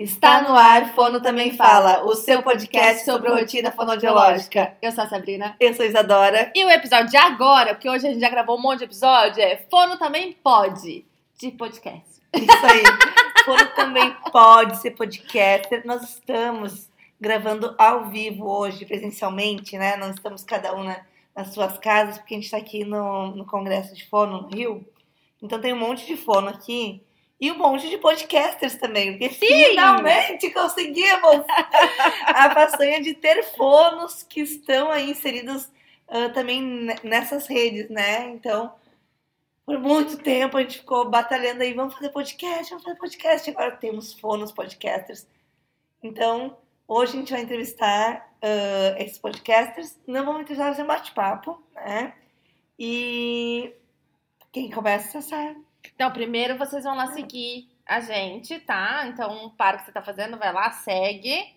Está no ar, Fono Também Fala, o seu podcast sobre rotina fonodiológica. Eu sou a Sabrina. Eu sou a Isadora. E o episódio de agora, porque hoje a gente já gravou um monte de episódio, é Fono Também Pode, de podcast. Isso aí. Fono também pode ser podcaster. Nós estamos gravando ao vivo hoje, presencialmente, né? Não estamos cada um na, nas suas casas, porque a gente está aqui no, no Congresso de Fono, no Rio. Então tem um monte de fono aqui. E um monte de podcasters também, porque Sim. finalmente conseguimos a façanha de ter fonos que estão aí inseridos ah, também ne- nessas redes, né? Então, por muito tempo a gente ficou batalhando aí, vamos fazer podcast, vamos fazer podcast. Agora temos fonos podcasters. Então, hoje a gente vai entrevistar ah, esses podcasters. Não vamos entrevistar, vai ser um bate-papo, né? E quem começa, Sassá? Então, primeiro vocês vão lá seguir a gente, tá? Então, para o que você tá fazendo, vai lá, segue.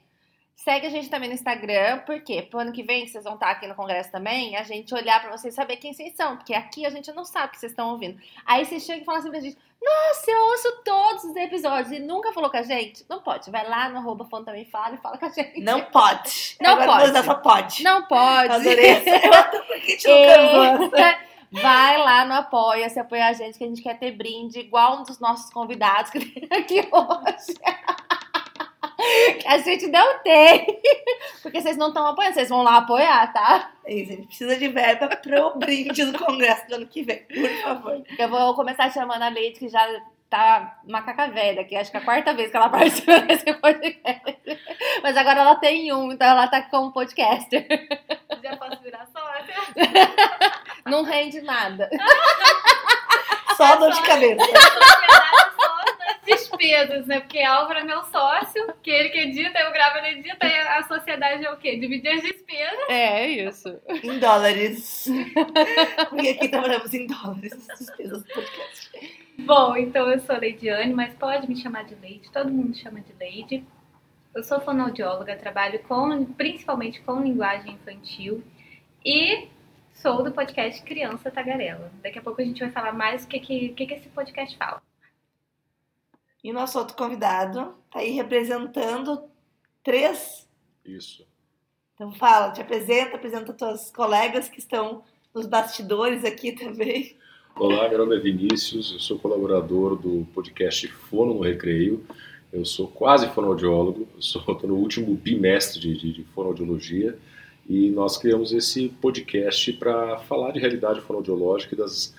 Segue a gente também no Instagram, por quê? Pro ano que vem, que vocês vão estar aqui no congresso também, a gente olhar pra vocês saber quem vocês são, porque aqui a gente não sabe o que vocês estão ouvindo. Aí vocês chegam e falam assim pra gente, nossa, eu ouço todos os episódios e nunca falou com a gente? Não pode, vai lá no arroba também fala e fala com a gente. Não pode. Não Agora pode. só pode. Não pode. Adorei. Eu porque a gente usou essa. E... Vai lá no Apoia-se, apoia a gente, que a gente quer ter brinde igual um dos nossos convidados que tem aqui hoje. Que a gente não tem. Porque vocês não estão apoiando, vocês vão lá apoiar, tá? Isso, a gente precisa de verba pro brinde do congresso do ano que vem, por favor. Eu vou começar chamando a Leite, que já tá macaca velha, que acho que é a quarta vez que ela participa desse podcast. Mas agora ela tem um, então ela tá como podcaster. Já posso virar sócia? Não rende nada. Só dor de cabeça. Sociedade só das despesas, né? Porque Álvaro é meu sócio, que ele que edita, eu gravo, ele edita, e a sociedade é o quê? Dividir as despesas. É, isso. Em dólares. Porque aqui trabalhamos em dólares, as despesas do podcast. Bom, então eu sou Leidiane, mas pode me chamar de Leide, todo mundo chama de Leide. Eu sou fonoaudióloga, trabalho com, principalmente com linguagem infantil e sou do podcast Criança Tagarela. Daqui a pouco a gente vai falar mais o que, que, que, que esse podcast fala. E o nosso outro convidado tá aí representando três. Isso. Então fala, te apresenta, apresenta tuas colegas que estão nos bastidores aqui também. Olá, meu nome é Vinícius, eu sou colaborador do podcast Fono no Recreio. Eu sou quase fonoaudiólogo, eu sou tô no último bimestre de, de, de fonoaudiologia e nós criamos esse podcast para falar de realidade fonoaudiológica e das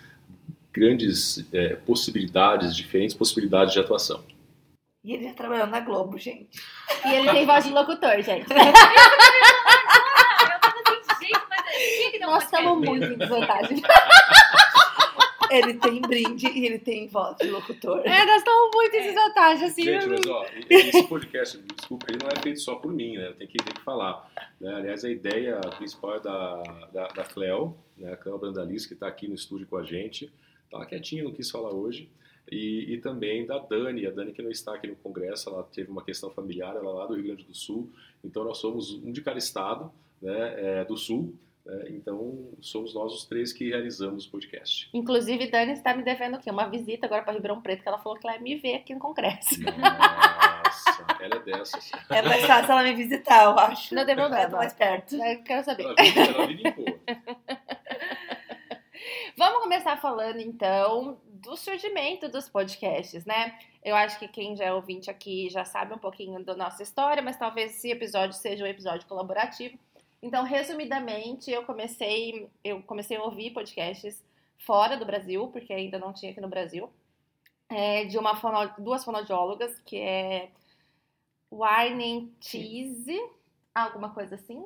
grandes eh, possibilidades, diferentes possibilidades de atuação. E ele já trabalhou na Globo, gente. E ele tem voz de locutor, gente. Nós estamos muito em desvantagem. Ele tem brinde e ele tem voz de locutor. É, nós estamos muito em desvantagem, assim. Gente, mas ó, esse podcast, desculpa, ele não é feito só por mim, né? Tem que, tem que falar. né? Aliás, a ideia principal é da, da, da Cleo, né? a Cleo Brandaliz, que está aqui no estúdio com a gente. Tá quietinha, não quis falar hoje. E, e também da Dani, a Dani que não está aqui no congresso, ela teve uma questão familiar, ela é lá do Rio Grande do Sul. Então nós somos um de cada estado né? é, do Sul. Né? Então somos nós os três que realizamos o podcast. Inclusive, Dani está me devendo o quê? Uma visita agora para Ribeirão Preto, que ela falou que ela ia me ver aqui no congresso. Nossa, ela é dessas. É mais fácil ela me visitar, eu acho. Não tem problema. Eu mais perto. Eu quero saber. Ela vive, ela boa. Vamos começar falando, então, do surgimento dos podcasts, né? Eu acho que quem já é ouvinte aqui já sabe um pouquinho da nossa história, mas talvez esse episódio seja um episódio colaborativo. Então, resumidamente, eu comecei, eu comecei a ouvir podcasts fora do Brasil, porque ainda não tinha aqui no Brasil, é, de uma fono, duas fonoaudiólogas, que é Wine Cheese, alguma coisa assim.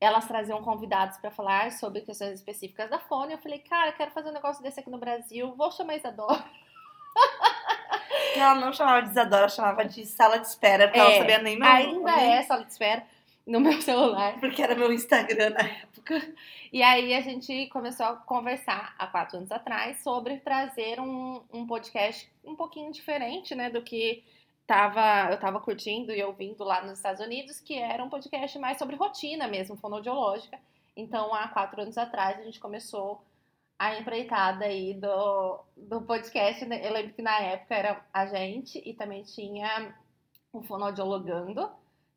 Elas traziam convidados para falar sobre questões específicas da fono. E eu falei, cara, eu quero fazer um negócio desse aqui no Brasil, vou chamar a Isadora. Ela não chamava de Isadora, ela chamava de sala de espera, porque É, ela não sabia nem meu Ainda nome, é sala de espera no meu celular. Porque era meu Instagram na época. E aí a gente começou a conversar há quatro anos atrás sobre trazer um, um podcast um pouquinho diferente, né, do que tava, eu tava curtindo e ouvindo lá nos Estados Unidos, que era um podcast mais sobre rotina mesmo, fonoaudiológica. Então, há quatro anos atrás, a gente começou a empreitada aí do, do podcast. né? Eu lembro que na época era a gente e também tinha o Fonodiologando,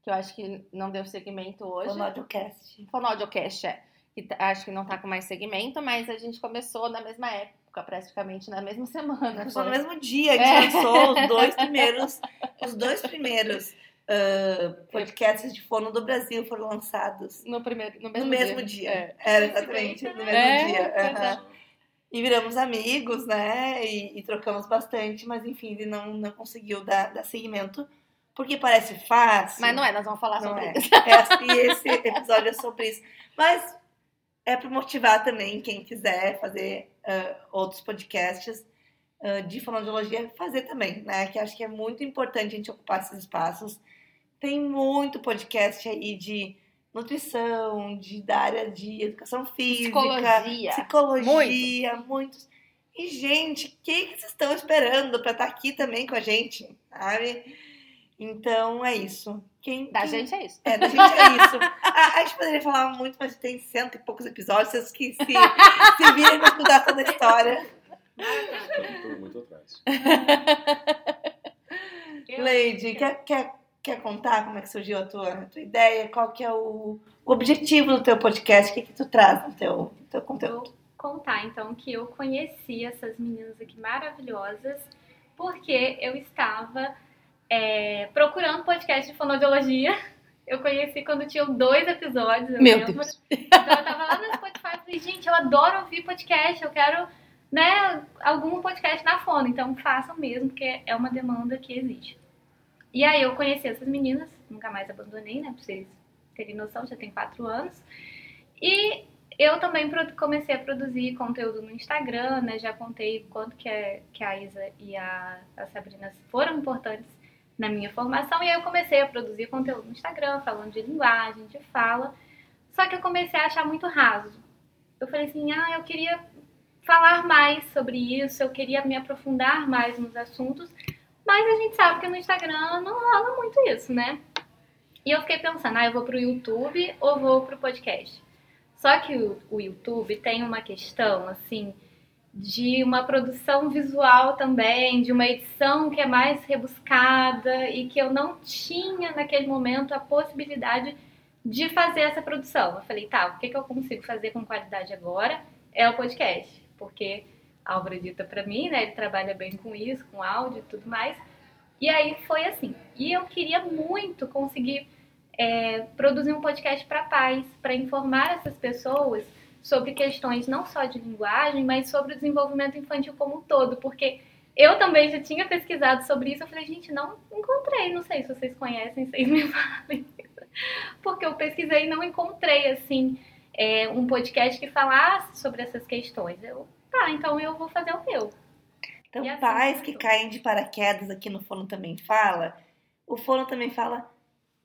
que eu acho que não deu segmento hoje. Fonodiocast. Fonodiocast, é. Que t- acho que não tá com mais segmento, mas a gente começou na mesma época, praticamente na mesma semana. Só no mesmo dia que É. lançou os dois primeiros, os dois primeiros ah, podcasts de fono do Brasil foram lançados No, primeiro, no no mesmo, mesmo dia. É. É, exatamente, no mesmo É, dia. aham. E viramos amigos, né? E, e trocamos bastante, mas enfim, ele não, não conseguiu dar, dar seguimento, porque parece fácil. Mas não é, nós vamos falar sobre é. isso. É, E esse episódio é sobre isso. Mas é para motivar também quem quiser fazer ah, outros podcasts ah, de fonoaudiologia, fazer também, né? Que acho que é muito importante a gente ocupar esses espaços. Tem muito podcast aí de nutrição, de, da área de educação física, Psicologia. psicologia, muitos. E, gente, o que, que vocês estão esperando para estar aqui também com a gente, sabe? Então, é isso. Quem, Da quem- gente é isso. é, da gente é isso. A, a gente poderia falar muito, mas tem cento e poucos episódios. Vocês que se, se virem pra escutar toda a história. Estou muito atrás. Leide, quer, quer, quer contar como é que surgiu a tua, a tua ideia? Qual que é o, o objetivo do teu podcast? O que, que tu traz no teu, no teu conteúdo? Vou contar então que eu conheci essas meninas aqui maravilhosas porque eu estava é, procurando podcast de fonoaudiologia. Eu conheci quando tinham dois episódios. Eu Meu lembro. Deus. Então eu tava lá no Spotify e falei, gente, eu adoro ouvir podcast, eu quero, né, algum podcast na fono. Então façam mesmo, porque é uma demanda que existe. E aí eu conheci essas meninas, nunca mais abandonei, né, pra vocês terem noção, já tem quatro anos. E eu também comecei a produzir conteúdo no Instagram, né? Já contei quanto que, é, que a Isa e a, a Sabrina foram importantes na minha formação. E aí eu comecei a produzir conteúdo no Instagram, falando de linguagem, de fala. Só que eu comecei a achar muito raso. Eu falei assim, ah, eu queria falar mais sobre isso, eu queria me aprofundar mais nos assuntos. Mas a gente sabe que no Instagram não rola muito isso, né? E eu fiquei pensando, ah, eu vou pro YouTube ou vou pro podcast? Só que o, o YouTube tem uma questão, assim, de uma produção visual também, de uma edição que é mais rebuscada e que eu não tinha naquele momento a possibilidade de fazer essa produção. Eu falei, tá, o que, que eu consigo fazer com qualidade agora é o podcast, porque Álvaro edita pra mim, né? Ele trabalha bem com isso, com áudio e tudo mais. E aí foi assim. E eu queria muito conseguir é, produzir um podcast para pais, para informar essas pessoas sobre questões não só de linguagem, mas sobre o desenvolvimento infantil como um todo, porque eu também já tinha pesquisado sobre isso. Eu falei, gente, não encontrei, não sei se vocês conhecem, vocês me falem. Porque eu pesquisei e não encontrei, assim, é, um podcast que falasse sobre essas questões. Eu, tá, então eu vou fazer o meu. Então, assim pais que caem de paraquedas aqui no Fono Também Fala, o Fono Também Fala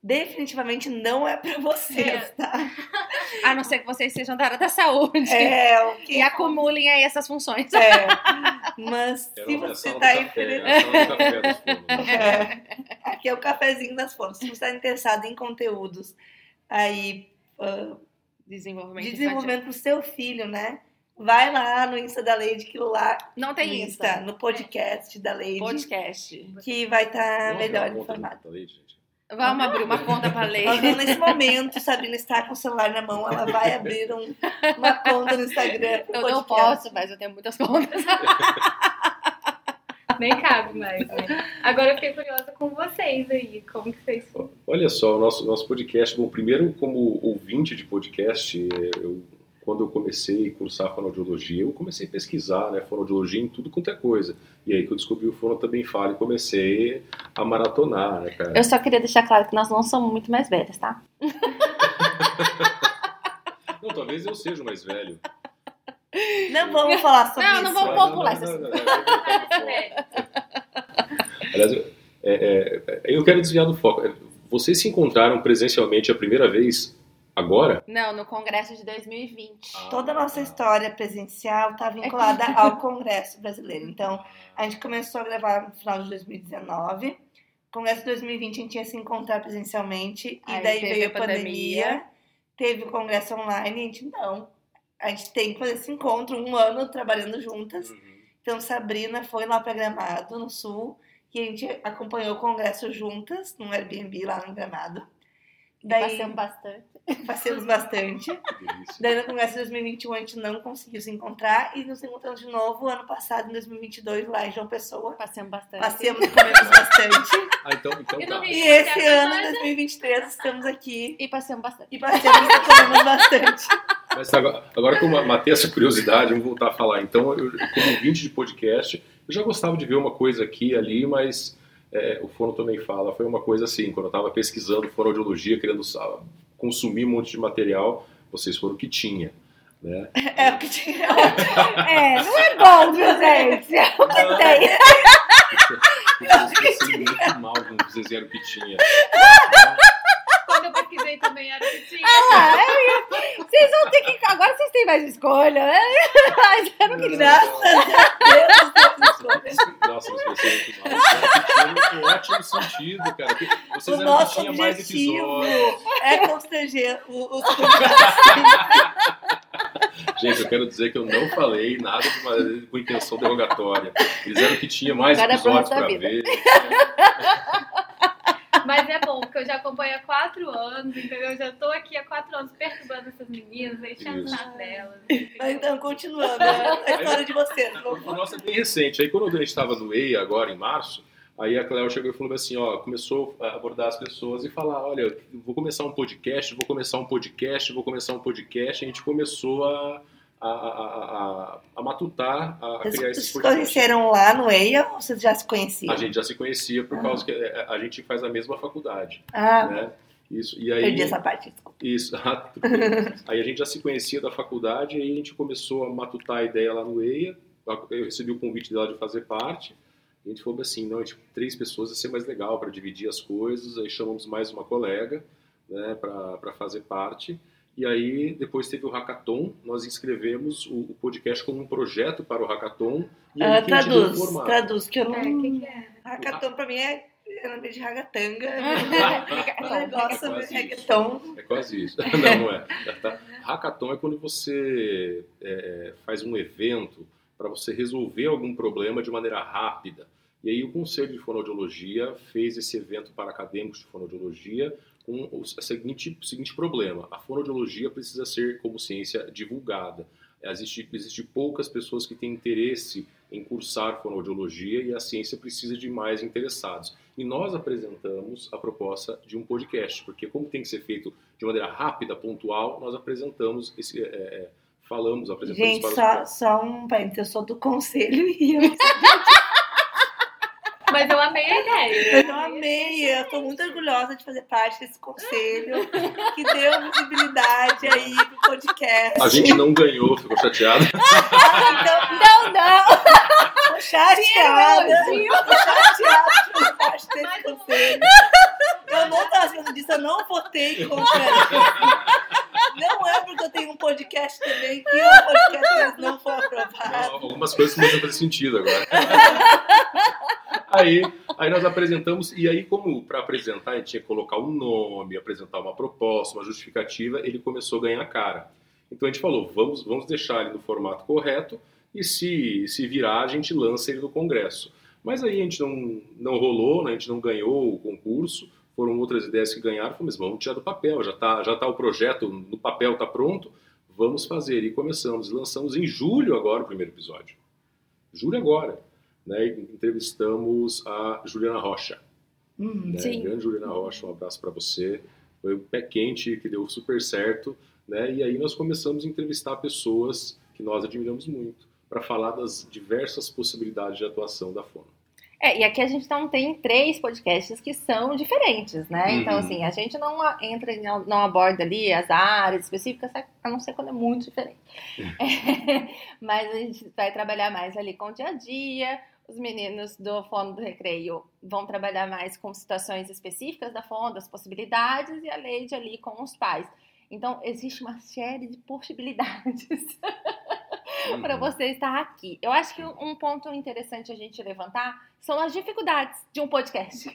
definitivamente não é pra vocês, É. tá? A não ser que vocês sejam da área da saúde. É, o que E acumulem aí essas funções. É, mas se você tá do aí café, querendo- era a sala do café dos fonos, né? É, aqui é o cafezinho das fonos. Se você está interessado em conteúdos aí ah, Desenvolvimento, de desenvolvimento pro seu filho, né? Vai lá no Insta da Lady, que lá Não no tem Insta, Insta. no podcast da Lady, Podcast. que vai estar Vamos melhor informado. do leite, gente. Vamos abrir uma conta pra ler. Nesse momento, Sabrina está com o celular na mão, ela vai abrir um- uma conta no Instagram. Eu não podcast. posso, mas eu tenho muitas contas. Nem cabe mais, né? Agora eu fiquei curiosa com vocês aí, como que vocês Olha só, o nosso, nosso podcast, bom, primeiro como ouvinte de podcast, eu, quando eu comecei a cursar fonoaudiologia, eu comecei a pesquisar né, fonoaudiologia em tudo quanto é coisa. E aí que eu descobri o Fono Também Fala e comecei a maratonar, né, cara? Eu só queria deixar claro que nós não somos muito mais velhas, tá? Não, talvez eu seja o mais velho. Não vamos falar sobre Não, isso. não vamos- Não, pular não, essa- não, não, não, não, não. Aliás, eu- é, é, eu quero desviar do foco. Vocês se encontraram presencialmente a primeira vez agora? Não, no congresso de 2020. Toda a nossa história presencial está vinculada ao Congresso Brasileiro. Então, a gente começou a gravar no final de 2019. Congresso de 2020 a gente ia se encontrar presencialmente. E Aí daí teve veio a pandemia. pandemia. Teve o congresso online. E a gente, não. A gente tem que fazer esse encontro um ano trabalhando juntas. Então, Sabrina foi lá para Gramado, no Sul. e a gente acompanhou o congresso juntas, num Airbnb lá no Gramado. Daí, Passeamos bastante. passeamos bastante. Daí no congresso de 2021 a gente não conseguiu se encontrar e nos encontramos de novo ano passado, em 2022, lá em João Pessoa. Passeamos bastante. Passeamos e comemos bastante. Ah, então, então E tá. E esse ano, mais em 2023, estamos aqui E passeamos bastante. e passeamos e comemos bastante. Mas agora, agora que eu matei essa curiosidade, vamos voltar a falar. Então, eu, como ouvinte de podcast, eu já gostava de ver uma coisa aqui e ali, mas é, o Fono também fala, foi uma coisa assim, quando eu estava pesquisando fonoaudiologia, querendo consumir um monte de material, vocês foram o que tinha. Né? É o que tinha. É, não é bom, viu, gente? É o que tem. Eu pensei muito mal quando vocês vieram o que tinha. Quando eu pesquisei também era o que tinha. Ah, é, vocês vão ter que. Agora vocês têm mais escolha, né? Mas eu não queria. Graças a Deus, Nossa, mas tinha um ótimo sentido, cara. Vocês O eram o que nosso tinha mais objetivo episódios. é constranger o- os Gente, eu quero dizer que eu não falei nada uma- com intenção derrogatória. Eles eram que tinha mais Agora é episódios pra ver. Mas é bom, porque eu já acompanho há quatro anos, entendeu? Eu já tô aqui há quatro anos perturbando essas meninas, enchendo o Isso. saco delas. Mas então, continuando a história de vocês. O nosso é bem recente. Aí quando a gente estava no EIA agora, em março, aí a Cléo chegou e falou assim, ó, começou a abordar as pessoas e falar, olha, vou começar um podcast, vou começar um podcast, vou começar um podcast. E a gente começou a, a, a, a, a matutar, a Vocês criar esse podcast. conheceram lá no EIA ou vocês já se conheciam? A gente já se conhecia por causa que é, a gente faz a mesma faculdade, Ah, né? Isso. E aí, perdi essa parte. desculpa. Isso. ah, aí a gente já se conhecia da faculdade, aí a gente começou a matutar a ideia lá no EIA. Eu recebi o convite dela de fazer parte. A gente falou assim, não, tipo, três pessoas ia ser mais legal para dividir as coisas. Aí chamamos mais uma colega, né, para fazer parte. E aí depois teve o hackathon. Nós inscrevemos o, o podcast como um projeto para o hackathon. E aí Ah, traduz, traduz, que eu não... É, o que, que é? Hackathon pra mim é, é nome de ragatanga. É negócio É reggaeton. É quase isso. Não, não é. Tá. Hackathon é quando você é, faz um evento para você resolver algum problema de maneira rápida. E aí o Conselho de Fonoaudiologia fez esse evento para acadêmicos de fonoaudiologia com o seguinte, o seguinte problema. A fonoaudiologia precisa ser como ciência divulgada. Existe, existe poucas pessoas que têm interesse em cursar fonoaudiologia e a ciência precisa de mais interessados. E nós apresentamos a proposta de um podcast, porque como tem que ser feito de maneira rápida, pontual, nós apresentamos esse, é, é, falamos, apresentamos Gente, para os só, só um parênteses, eu sou do conselho e eu, Mas eu amei a ideia. eu amei, eu tô muito orgulhosa de fazer parte desse conselho que deu visibilidade aí pro podcast. A gente não ganhou, ficou chateado. Então, Não, não! tô chateada. Tô chateada de fazer parte desse conselho. Eu não tava sabendo disso, eu não votei contra ele. Não é porque eu tenho um podcast também que o podcast não foi aprovado. Algumas coisas começam a fazer sentido agora. Aí, aí nós apresentamos, e aí, como para apresentar, a gente tinha que colocar um nome, apresentar uma proposta, uma justificativa, ele começou a ganhar cara. Então a gente falou, vamos, vamos deixar ele no formato correto, e se, se virar, a gente lança ele no Congresso. Mas aí a gente não, não rolou, né, a gente não ganhou o concurso, foram outras ideias que ganharam, falei, mas vamos tirar do papel, já está já tá o projeto no papel, está pronto, vamos fazer. E começamos, lançamos em julho agora o primeiro episódio. Julho agora. Né, entrevistamos a Juliana Rocha. Uhum. Né, grande Juliana Rocha, um abraço para você. Foi um pé quente que deu super certo. Né, e aí nós começamos a entrevistar pessoas que nós admiramos muito, para falar das diversas possibilidades de atuação da Fono. É, e aqui a gente não tem três podcasts que são diferentes, né? Então, Uhum. assim, a gente não entra, em- não aborda ali as áreas específicas, a não ser quando é muito diferente. É, mas a gente vai trabalhar mais ali com o dia a dia. Os meninos do Fono do Recreio vão trabalhar mais com situações específicas da Fono, das possibilidades, e a Leide ali com os pais. Então, existe uma série de possibilidades para Uhum. você estar aqui. Eu acho que um ponto interessante a gente levantar são as dificuldades de um podcast.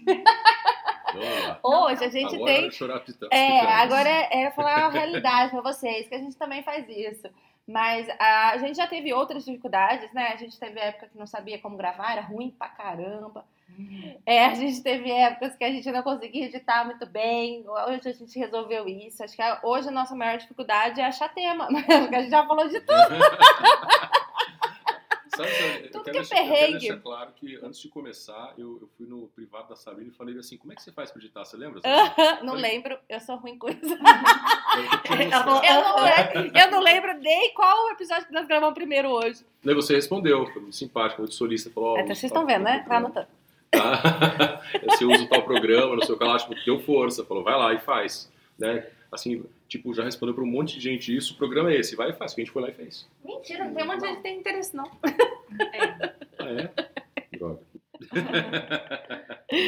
Lá. Hoje a gente agora tem. é chorar pita- É, agora é, é falar a realidade para vocês, que a gente também faz isso. Mas a, gente já teve outras dificuldades, né? A gente teve época que não sabia como gravar, era ruim pra caramba. É, a gente teve épocas que a gente não conseguia editar muito bem. Hoje a gente resolveu isso. Acho que hoje a nossa maior dificuldade é achar tema. Porque a gente já falou de tudo. Sabe, sabe, Tudo que é deixar, eu quero perrengue. deixar claro que antes de começar, eu, eu fui no privado da Sabrina e falei assim: como é que você faz pra editar? Você lembra? Sabrina? não lembro, eu sou ruim com isso. Eu. Eu não, eu não lembro nem qual o episódio que nós gravamos primeiro hoje. Daí você respondeu, foi muito simpático, muito solista. Falou, ó, É, vocês estão vendo, né? Vai programa. anotando. Tá? Você usa tal programa, não sei o que lá, tipo, deu força, falou, vai lá e faz. Né? Assim, tipo, já respondeu pra um monte de gente isso, o programa é esse, vai e faz, que a gente foi lá e fez. Mentira, não tem um monte de gente que tem interesse, não. Ah, é? Droga.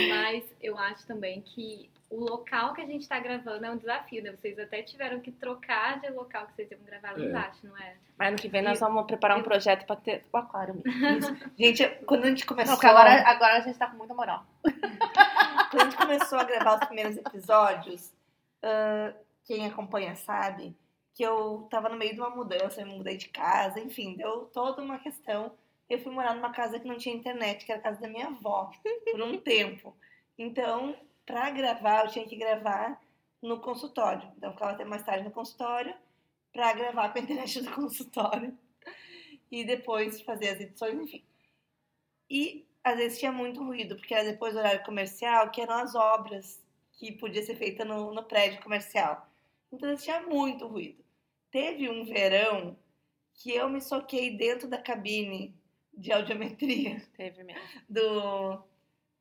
Mas eu acho também que o local que a gente tá gravando é um desafio, né? Vocês até tiveram que trocar de local que vocês iam gravar lá É. embaixo, não é? Mas ano que vem nós vamos preparar um projeto pra ter o aquário mesmo. Gente, quando a gente começou, Não, agora, agora a gente tá com muita moral. quando a gente começou a gravar os primeiros episódios, ah, quem acompanha sabe que eu tava no meio de uma mudança, eu me mudei de casa, enfim, deu toda uma questão. Eu fui morar numa casa que não tinha internet, que era a casa da minha avó, por um tempo. Então, pra gravar, eu tinha que gravar no consultório. Então, eu ficava até mais tarde no consultório pra gravar com a internet do consultório. E depois fazer as edições, enfim. E às vezes tinha muito ruído, porque era depois do horário comercial, que eram as obras que podia ser feita no, no prédio comercial. Então tinha muito ruído. Teve um verão que eu me soquei dentro da cabine de audiometria Teve mesmo. do,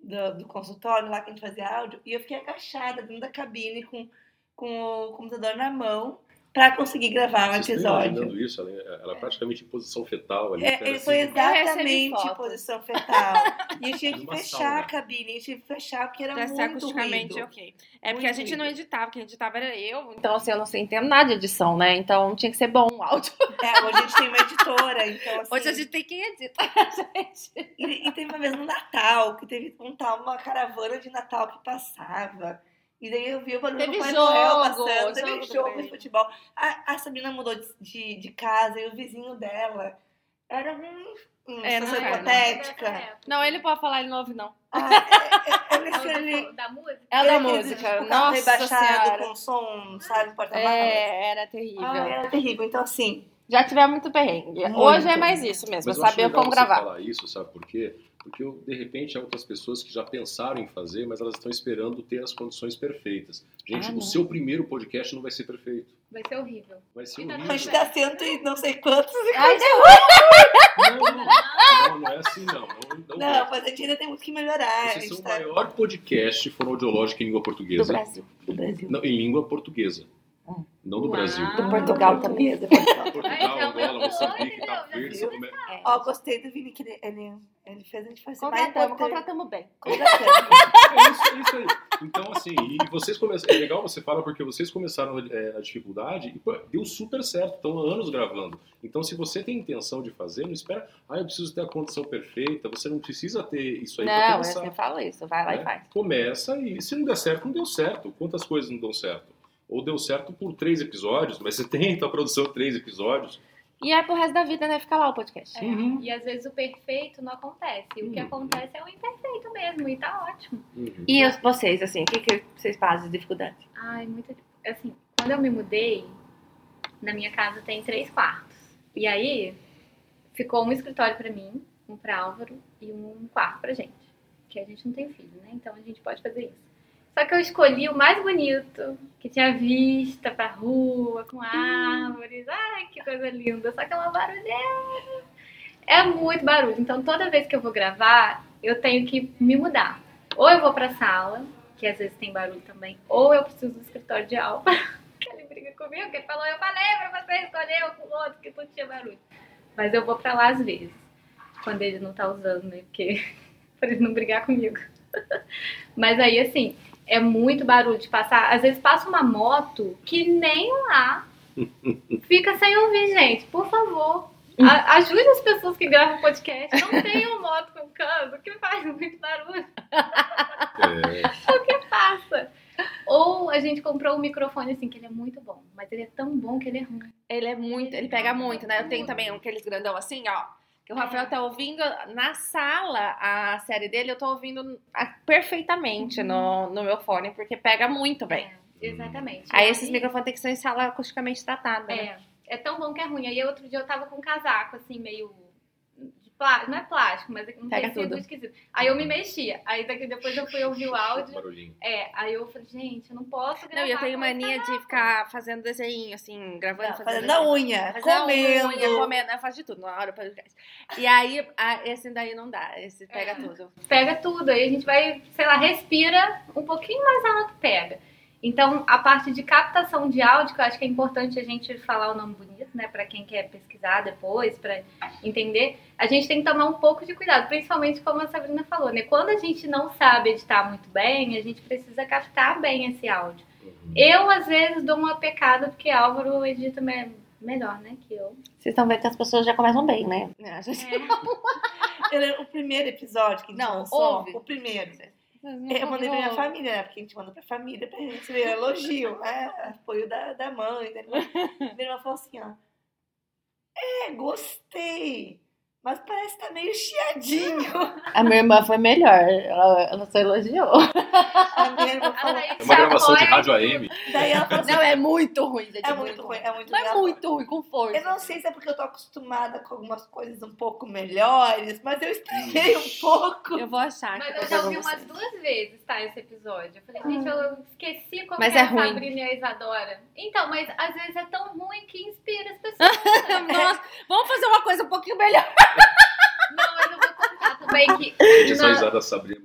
do, do consultório lá que a gente fazia áudio, e eu fiquei agachada dentro da cabine com, com o computador na mão para conseguir gravar um Vocês estão episódio. imaginando isso? Ela, ela é praticamente em posição fetal ali. É, ele foi assim, exatamente em posição fetal. E eu tinha que fechar sauna. a cabine, eu tive que fechar porque era Pra ser muito acusticamente ruído. ok. É porque Muito a gente não ruído. editava, quem editava era eu. Então, assim, eu não sei entendo nada de edição, né? Então tinha que ser bom o áudio. É, hoje a gente tem uma editora, então assim... Hoje a gente tem quem edita, gente. E, e teve uma vez no Natal, que teve um tal, uma caravana de Natal que passava. E daí eu vi o barulho Teve do Papai jogo, Noel passando, jogo teve do jogo de futebol. A, a Sabrina mudou de, de, de casa e o vizinho dela era um... um É, não é, não. hipotética. Não, ele pode falar, ele não ouve, não. Ah, é, é, É ele, da, da música? É o da música. tipo, Nossa rebaixado senhora. com som, sabe, porta-malas. É, era terrível. Ah, era terrível. Então, assim, Já tivemos muito perrengue. Muito. Hoje é mais isso mesmo, Mas eu acho saber legal como você gravar. falar isso, sabe por quê? Porque eu, de repente há outras pessoas que já pensaram em fazer, mas elas estão esperando ter as condições perfeitas. Gente, Ah, o seu primeiro podcast não vai ser perfeito. Vai ser horrível. Vai ser Então, a horrível. gente dá cento e não sei quantos. Ai, Não, não, não, não é assim não. Não, não, Não, mas a gente ainda tem muito que melhorar. Vocês são o tá... maior podcast fonoaudiológico em língua do portuguesa. Brasil. Do Brasil. Não, em língua portuguesa. Hum. Não do Uau. Brasil. Do Portugal também. Portuguesa, Portugal. Portugal, Ai, Angola, não, Moçambique, Cabo Verde. São Tomé. É. Ó, gostei do Vini que ele, ele, ele fez a gente fazer mais Contratamos, contratamos bem. Contratamos. É isso, é isso aí. Então, assim, e vocês começaram. É legal você falar porque vocês começaram é, na dificuldade e pô, deu super certo. Estão há anos gravando. Então, se você tem intenção de fazer, não espera. Ah, eu preciso ter a condição perfeita. Você não precisa ter isso aí pra Não, eu começar. sempre falo isso. Vai lá e né? faz. Começa e se não der certo, não deu certo. Quantas coisas não dão certo? Ou deu certo por três episódios, mas você tem a produção de três episódios. E é pro resto da vida, né? Fica lá o podcast. É, Uhum. E às vezes o perfeito não acontece. O que Uhum. acontece é o imperfeito mesmo, e tá ótimo. Uhum. E os- vocês, assim, o que, que vocês fazem de dificuldade? Ai, muita. Assim, quando eu me mudei, na minha casa tem três quartos. E aí, ficou um escritório pra mim, um pra Álvaro e um quarto pra gente. Que a gente não tem filho, né? Então a gente pode fazer isso. Só que eu escolhi o mais bonito, que tinha vista pra rua, com árvores. Ai, que coisa linda. Só que é uma barulheira. É muito barulho. Então toda vez que eu vou gravar, eu tenho que me mudar. Ou eu vou pra sala, que às vezes tem barulho também, ou eu preciso do escritório de aula. ele briga comigo, que ele falou, eu falei pra você escolher o outro que não tinha barulho. Mas eu vou pra lá às vezes, quando ele não tá usando, né? Porque pra ele não brigar comigo. Mas aí, assim, é muito barulho de passar. Às vezes passa uma moto que nem lá fica sem ouvir, gente. Por favor. a- ajude as pessoas que gravam podcast. Não tem uma moto com cano que faz muito barulho. É, Passa. Ou a gente comprou um microfone assim, que ele é muito bom. Mas ele é tão bom que ele é ruim. Ele é muito, ele pega muito, né? Eu tenho também aqueles grandão assim, ó. Que o Rafael tá ouvindo na sala a série dele, eu tô ouvindo perfeitamente no, no meu fone, porque pega muito bem. É, exatamente. Aí E esses microfones têm que ser em sala acusticamente tratada. né? É, é tão bom que é ruim. Aí outro dia eu tava com um casaco, assim, meio. Plástico, não é plástico, mas é um Pega tecido tudo. esquisito. Aí eu me mexia. Aí daqui depois eu fui ouvir o áudio. Barulhinho. É, aí eu falei, gente, eu não posso gravar. Não, e eu tenho mania de ficar fazendo desenho, assim, gravando, Não, fazendo fazendo a desenho. unha, Fazer a comendo. unha, comendo, eu faço de tudo na hora podcast. E aí, a- esse daí não dá, esse pega É. tudo. pega tudo. Aí a gente vai, sei lá, respira um pouquinho mais alto, pega. Então, a parte de captação de áudio, que eu acho que é importante a gente falar o nome bonito, né, para quem quer pesquisar depois, para entender, a gente tem que tomar um pouco de cuidado, principalmente como a Sabrina falou, né? Quando a gente não sabe editar muito bem, a gente precisa captar bem esse áudio. Uhum. Eu, às vezes, dou uma pecada, porque Álvaro edita me- melhor, né, que eu. Vocês estão vendo que as pessoas já começam bem, né? A gente... É. Eu- O primeiro episódio que a gente Não, lançou, ouve. o primeiro. Eu mandei pra minha família, né? Porque a gente manda pra família pra receber elogio, né? Apoio da, da mãe, da. Minha irmã falou assim, ó. É, gostei. Mas parece que tá meio chiadinho. A minha irmã foi melhor, ela, ela só elogiou. A minha irmã falou. Thaís É uma gravação de rádio. AM. Daí ela falou assim, Não, é muito ruim, gente. é muito ruim, é muito Não ruim. é muito ruim, com força. Eu não sei se é porque eu tô acostumada com algumas coisas um pouco melhores, mas eu estranhei um pouco. Eu vou achar. Mas que eu já ouvi umas duas vezes, tá, esse episódio. Eu falei, gente, eu esqueci como Mas é é a ruim. Sabrina e a Isadora. Então, mas às vezes é tão ruim que inspira as pessoas. Nossa, vamos fazer uma coisa um pouquinho melhor. Não, mas eu vou contar também que Gente, na- risada Sabrina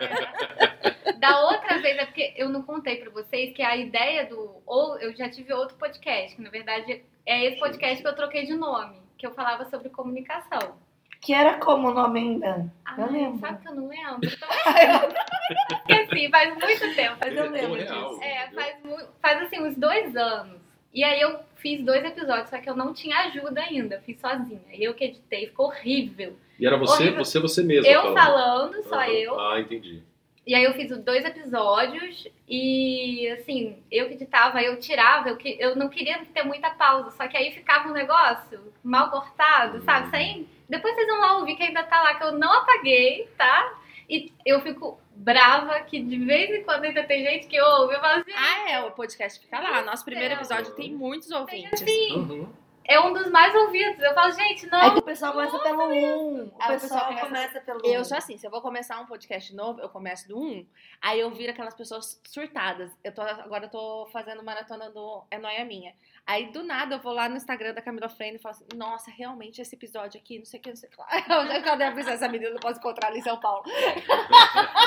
é da outra vez, é porque eu não contei pra vocês que a ideia do... Ou eu já tive outro podcast, que na verdade é esse podcast que eu troquei de nome. Que eu falava sobre comunicação. Que era como o nome ainda? Eu Ai, lembro. sabe que eu não lembro? Então, esqueci, faz muito tempo. Mas eu É tão lembro disso. É, faz, mu- faz assim uns dois anos. E aí eu fiz dois episódios, só que eu não tinha ajuda ainda, fiz sozinha. E eu que editei, ficou horrível. E era você, Horrível. você, você mesmo. eu falando, só Aham. eu. Ah, entendi. E aí eu fiz dois episódios e assim, eu que editava, eu tirava, eu, que, eu não queria ter muita pausa, só que aí ficava um negócio mal cortado, Hum. sabe? Sem. Depois vocês vão lá ouvir que ainda tá lá, que eu não apaguei, tá? E eu fico brava que de vez em quando ainda tem gente que ouve, eu falo assim, Ah, é, o podcast fica lá. Nosso primeiro episódio tem muitos ouvintes. assim, Uhum. É um dos mais ouvidos. Eu falo, gente, É não. que o pessoal começa pelo 1. O Ah, o pessoal pessoal começa- começa pelo 1. Eu sou assim, se eu vou começar um podcast novo, eu começo do 1, aí eu viro aquelas pessoas surtadas. Eu tô, agora eu tô fazendo maratona do É Noia Minha. Aí do nada eu vou lá no Instagram da Camila Freire e falo assim: Nossa, realmente esse episódio aqui, não sei o que, não sei o que lá. Eu já cadê a essa menina, não posso encontrar ali em São Paulo.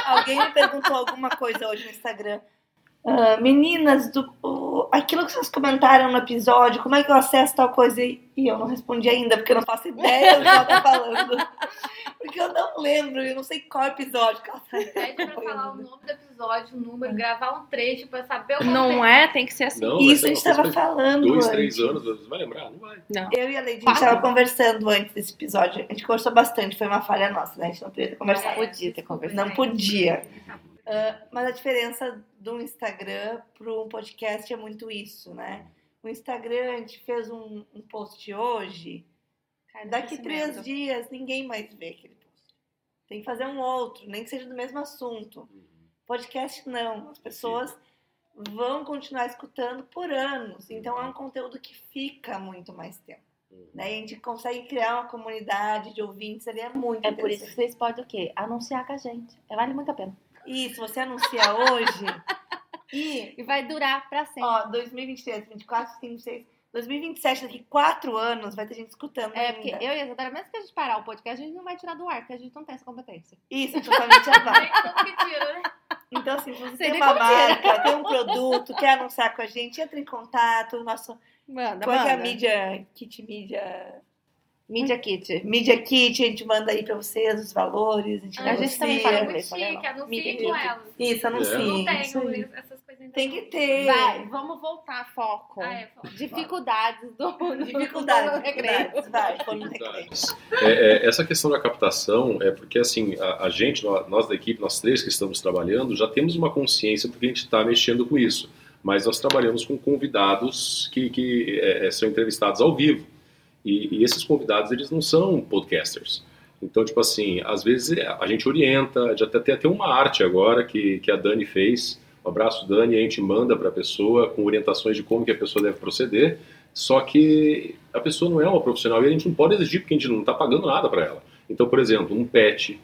Alguém me perguntou alguma coisa hoje no Instagram. Ah, meninas, do, o- aquilo que vocês comentaram no episódio, como é que eu acesso tal coisa? E eu não respondi ainda, porque eu não faço ideia do que ela tá falando. Porque eu não lembro, eu não sei qual episódio que ela tá Pede pra falar o nome do episódio, o número, gravar um trecho pra saber o Não contexto. é? Tem que ser assim. Não, Isso a vai gente tava falando Dois, antes. três anos, você vai lembrar? Não vai. Não. Eu e a Lady, a gente tava conversando antes desse episódio. A gente conversou bastante, foi uma falha nossa, né? A gente não podia ter Não conversado. podia ter conversado. Não podia. Ah, mas a diferença do Instagram para um podcast é muito isso, né? O Instagram, a gente fez um, um post hoje, daqui três dias ninguém mais vê aquele post. Tem que fazer um outro, nem que seja do mesmo assunto. Podcast não, as pessoas vão continuar escutando por anos, então é um conteúdo que fica muito mais tempo. Uhum. Né? E a gente consegue criar uma comunidade de ouvintes ali, é muito É por isso que vocês podem o quê? Anunciar com a gente. Vale muito a pena. Isso, você anuncia hoje e E vai durar pra sempre. Ó, 2023, 24, 25, 26, 2027, daqui quatro anos, vai ter gente escutando É, ainda. porque eu e a Isadora, mesmo que a gente parar o podcast, a gente não vai tirar do ar, porque a gente não tem essa competência. Isso, totalmente a tira, né? Então, assim, se você Sei tem uma como tira. marca, tem um produto, quer anunciar com a gente, entra em contato, nosso... Manda, Qual é que é a manda. mídia, kit mídia... Media Kit. Mídia kit, a gente manda aí pra vocês os valores, a gente Ah, A gente também fala É inglês, muito chique, anuncia Media com Kit. elas. Isso, anuncia. Não isso tenho essas coisas ainda Tem que ter. Vai, vamos voltar, foco. Ah, é, foco. Dificuldades do, do Dificuldades, do dificuldades. Vai. Dificuldades. É, é, essa questão da captação é porque assim a, a gente, nós, nós da equipe, nós três que estamos trabalhando, já temos uma consciência porque a gente está mexendo com isso. Mas nós trabalhamos com convidados que, que é, são entrevistados ao vivo. E, e esses convidados, eles não são podcasters. Então, tipo assim, às vezes a gente orienta, já tem até uma arte agora que, que a Dani fez. Um abraço, Dani, a gente manda para a pessoa com orientações de como que a pessoa deve proceder. Só que a pessoa não é uma profissional e a gente não pode exigir porque a gente não está pagando nada para ela. Então, por exemplo, um pet,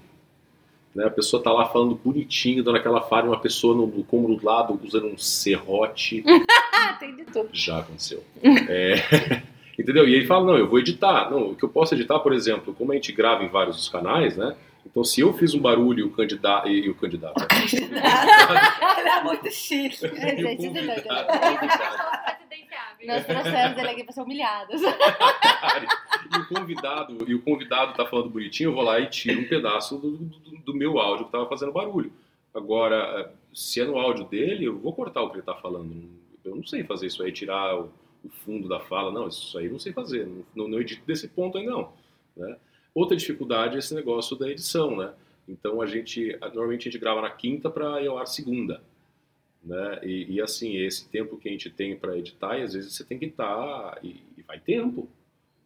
né, a pessoa está lá falando bonitinho, dando aquela fala, uma pessoa no, no cômodo do lado usando um serrote. Tem de tudo. Já aconteceu. É, entendeu? E ele fala, não, eu vou editar. Não, o que eu posso editar, por exemplo, como a gente grava em vários dos canais, né? Então, se eu fiz um barulho e o candidato... E, e o candidato... né? Ele é muito chique. E o Gente, convidado- presidenciáveis. Nós trouxemos ele aqui para ser humilhados. e o convidado e o convidado tá falando bonitinho, eu vou lá e tiro um pedaço do, do- do meu áudio que tava fazendo barulho. Agora, se é no áudio dele, eu vou cortar o que ele tá falando. Eu não sei fazer isso aí, tirar o, o fundo da fala. Não, isso aí não sei fazer. Não, não, não edito desse ponto aí, não. né? Outra dificuldade é esse negócio da edição, né? Então a gente, normalmente a gente grava na quinta para ir ao ar segunda. Né? E, e, assim, esse tempo que a gente tem para editar, e às vezes você tem que estar. e, e vai tempo.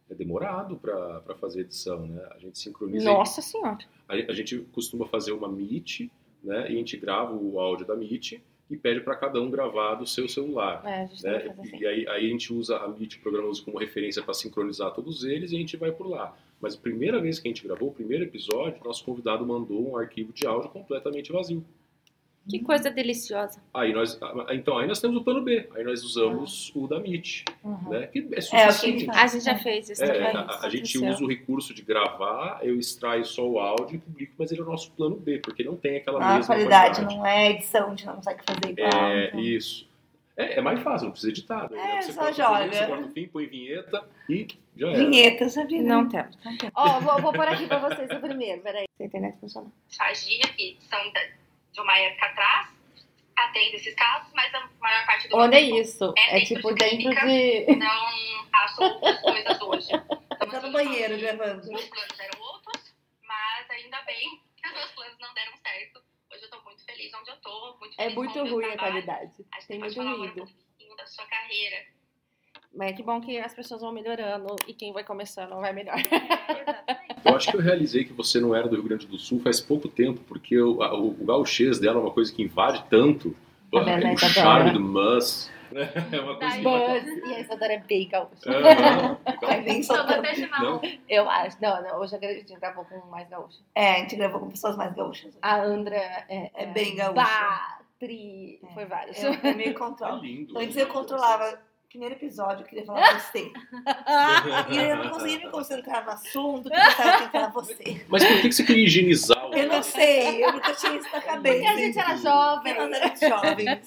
É demorado para fazer edição, né? A gente sincroniza. Nossa senhora. A, a gente costuma fazer uma Meet, né? E a gente grava o áudio da Meet e pede para cada um gravar do seu celular. É, Né? assim. E aí, aí a gente usa a Meet, o programa usa como referência para sincronizar todos eles e a gente vai por lá. Mas a primeira vez que a gente gravou, o primeiro episódio, nosso convidado mandou um arquivo de áudio completamente vazio. Que coisa deliciosa. Aí nós, ah, então, aí nós temos o plano B. Aí nós usamos o da Meet, Uhum. né? Que é É, a suficiente. gente A gente já fez isso É, também. a, a gente usa o recurso de gravar, eu extraio só o áudio e publico, mas ele é o nosso plano B, porque não tem aquela A mesma qualidade, qualidade. não é edição, a gente não consegue fazer igual. É, então. isso. É, é mais fácil, não precisa editar. né? É, você só joga. Você corta o fim, põe vinheta e já era. Vinheta, sabia? né? Não temos. Ó, vou, vou pôr aqui pra vocês o primeiro. Peraí. Se a internet funciona. fagia, que são de uma época atrás, atende esses casos, mas a maior parte do Olha isso. É É dentro tipo de dentro clínica. de. não faço outras coisas hoje. Então, Tá no banheiro gravando. Os meus planos eram outros, mas ainda bem que os meus planos não deram certo. Hoje eu tô muito feliz onde eu tô, muito É muito ruim a qualidade. Acho que Tem muito ruído. um da sua carreira. Mas que bom que as pessoas vão melhorando e quem vai começando vai melhor. Exatamente. Eu acho que eu realizei que você não era do Rio Grande do Sul faz pouco tempo, porque o, a- o, o gauchês dela é uma coisa que invade tanto. Vendo, né, o charme do Mus. né? É uma coisa que... Buzz. E a Isadora é bem gaúcha. Até chamar Não. um. Eu acho. Não, não. Hoje a gente gravou com mais gaúcha. É, a gente gravou com pessoas mais gaúchas. A Andra é, É bem gaúcha. Batri. É. Foi vários. Eu, eu meio É controlo. lindo. Antes eu controlava. Primeiro episódio, eu queria falar você. E eu não conseguia me concentrar no assunto, que eu que era você. Mas por que você queria higienizar o Eu não sei, eu nunca tinha isso na cabeça. Porque a gente era jovem. Nós éramos jovens.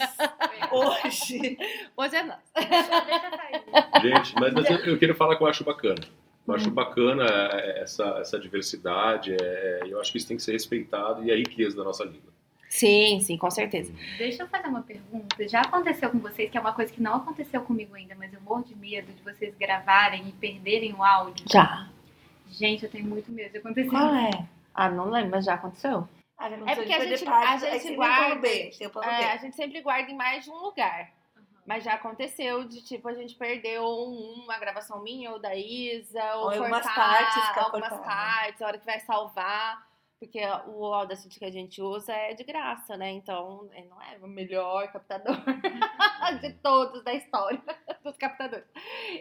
Hoje. Hoje é nós. Gente, mas, mas eu, eu queria falar que eu acho bacana. Eu Hum. acho bacana é, essa, essa diversidade, é, eu acho que isso tem que ser respeitado e é a riqueza da nossa língua. Sim, sim, com certeza. Deixa eu fazer uma pergunta. Já aconteceu com vocês, que é uma coisa que não aconteceu comigo ainda, mas eu morro de medo de vocês gravarem e perderem o áudio? Já. Gente, eu tenho muito medo de acontecer. Qual é? Ah, não lembro, mas já aconteceu. Ah, já não É porque a gente- parte, a gente guarda- B, É, a gente sempre guarda em mais de um lugar. Mas já aconteceu de, tipo, a gente perdeu um- uma gravação minha ou da Isa, ou, Ou algumas cortar partes ficar algumas cortando. partes, a hora que vai salvar. Porque o Audacity que a gente usa é de graça, né? Então, ele não é o melhor captador de todos da história dos captadores.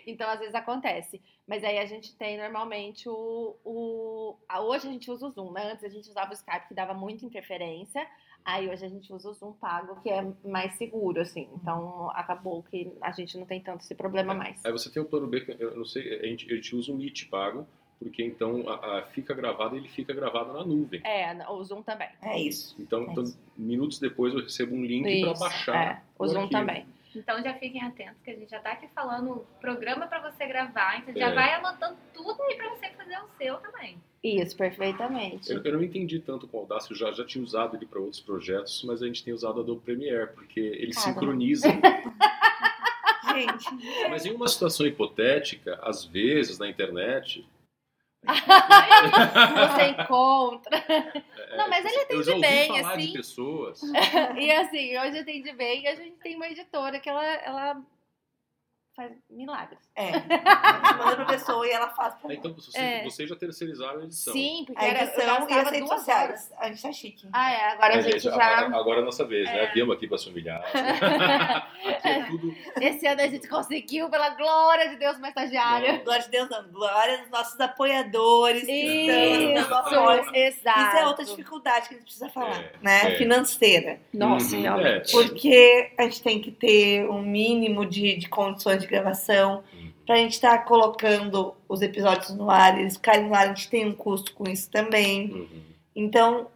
Então, às vezes acontece. Mas aí a gente tem normalmente o, o. Hoje a gente usa o Zoom, né? Antes a gente usava o Skype, que dava muita interferência. Aí hoje a gente usa o Zoom pago, que é mais seguro, assim. Então acabou que a gente não tem tanto esse problema mais. Aí você tem o plano B, eu não sei, a gente, a gente usa o Meet pago, porque então a, a- fica gravado ele fica gravado na nuvem. É, o Zoom também. É isso. Então, É então, isso. minutos depois eu recebo um link para baixar. é. O Zoom arquivo. também. Então já fiquem atentos, que a gente já tá aqui falando o programa pra você gravar, então já É. vai anotando tudo aí pra você fazer o seu também. Isso, perfeitamente. Eu, eu não entendi tanto com o Audacity, eu já, já tinha usado ele para outros projetos, mas a gente tem usado a Adobe Premiere, porque ele Cara. sincroniza. Gente, mas em uma situação hipotética, às vezes na internet. Você encontra. é, Não, mas ele eu atende já ouvi bem, falar assim. de pessoas. E assim, hoje atende bem, a gente tem uma editora que ela, ela faz milagres. É. A gente manda pra pessoa e ela faz pra Então você, É. vocês já terceirizaram a edição. Sim, porque A edição e as redes duas sociais. horas. A gente tá chique. Ah, é, agora a É, gente gente, já... a- Agora é a nossa vez, né? É. Viemos aqui pra se humilhar. aqui é tudo. Esse ano a gente conseguiu, pela glória de Deus, uma estagiária. Glória de Deus, não. Glória dos nossos apoiadores que estão. Isso, exato. Isso é outra dificuldade que a gente precisa falar, É, né? é. Financeira. Nossa, Uhum, realmente. é. Porque a gente tem que ter um mínimo de, de condições de gravação. Uhum. Pra gente estar colocando os episódios no ar, eles ficarem no ar, a gente tem um custo com isso também. Uhum. Então,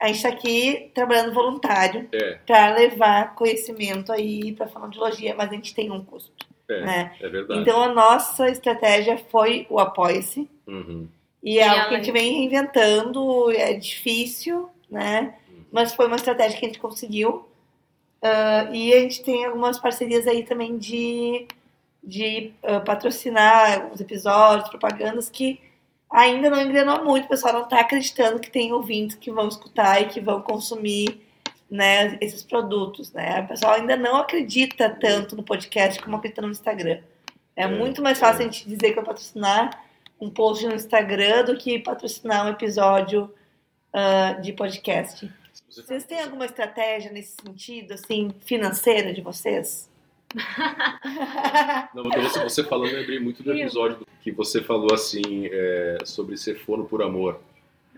a gente tá aqui trabalhando voluntário É, para levar conhecimento aí pra fonoaudiologia, mas a gente tem um custo, é, né? é verdade. Então, a nossa estratégia foi o Apoia-se. Uhum. E é algo que a gente vem reinventando, é difícil, né? Mas foi uma estratégia que a gente conseguiu. Ah, e a gente tem algumas parcerias aí também de, de ah, patrocinar alguns episódios, propagandas que ainda não engrenou muito. O pessoal não está acreditando que tem ouvintes que vão escutar e que vão consumir né, esses produtos, né? O pessoal ainda não acredita tanto no podcast como acredita no Instagram. É, É, muito mais fácil é. a gente dizer que vai patrocinar um post no Instagram do que patrocinar um episódio ah, de podcast. Você- Vocês têm alguma estratégia nesse sentido, assim, financeira de vocês? Não, você, você falando, eu lembrei muito do episódio que você falou assim é, sobre ser fono por amor.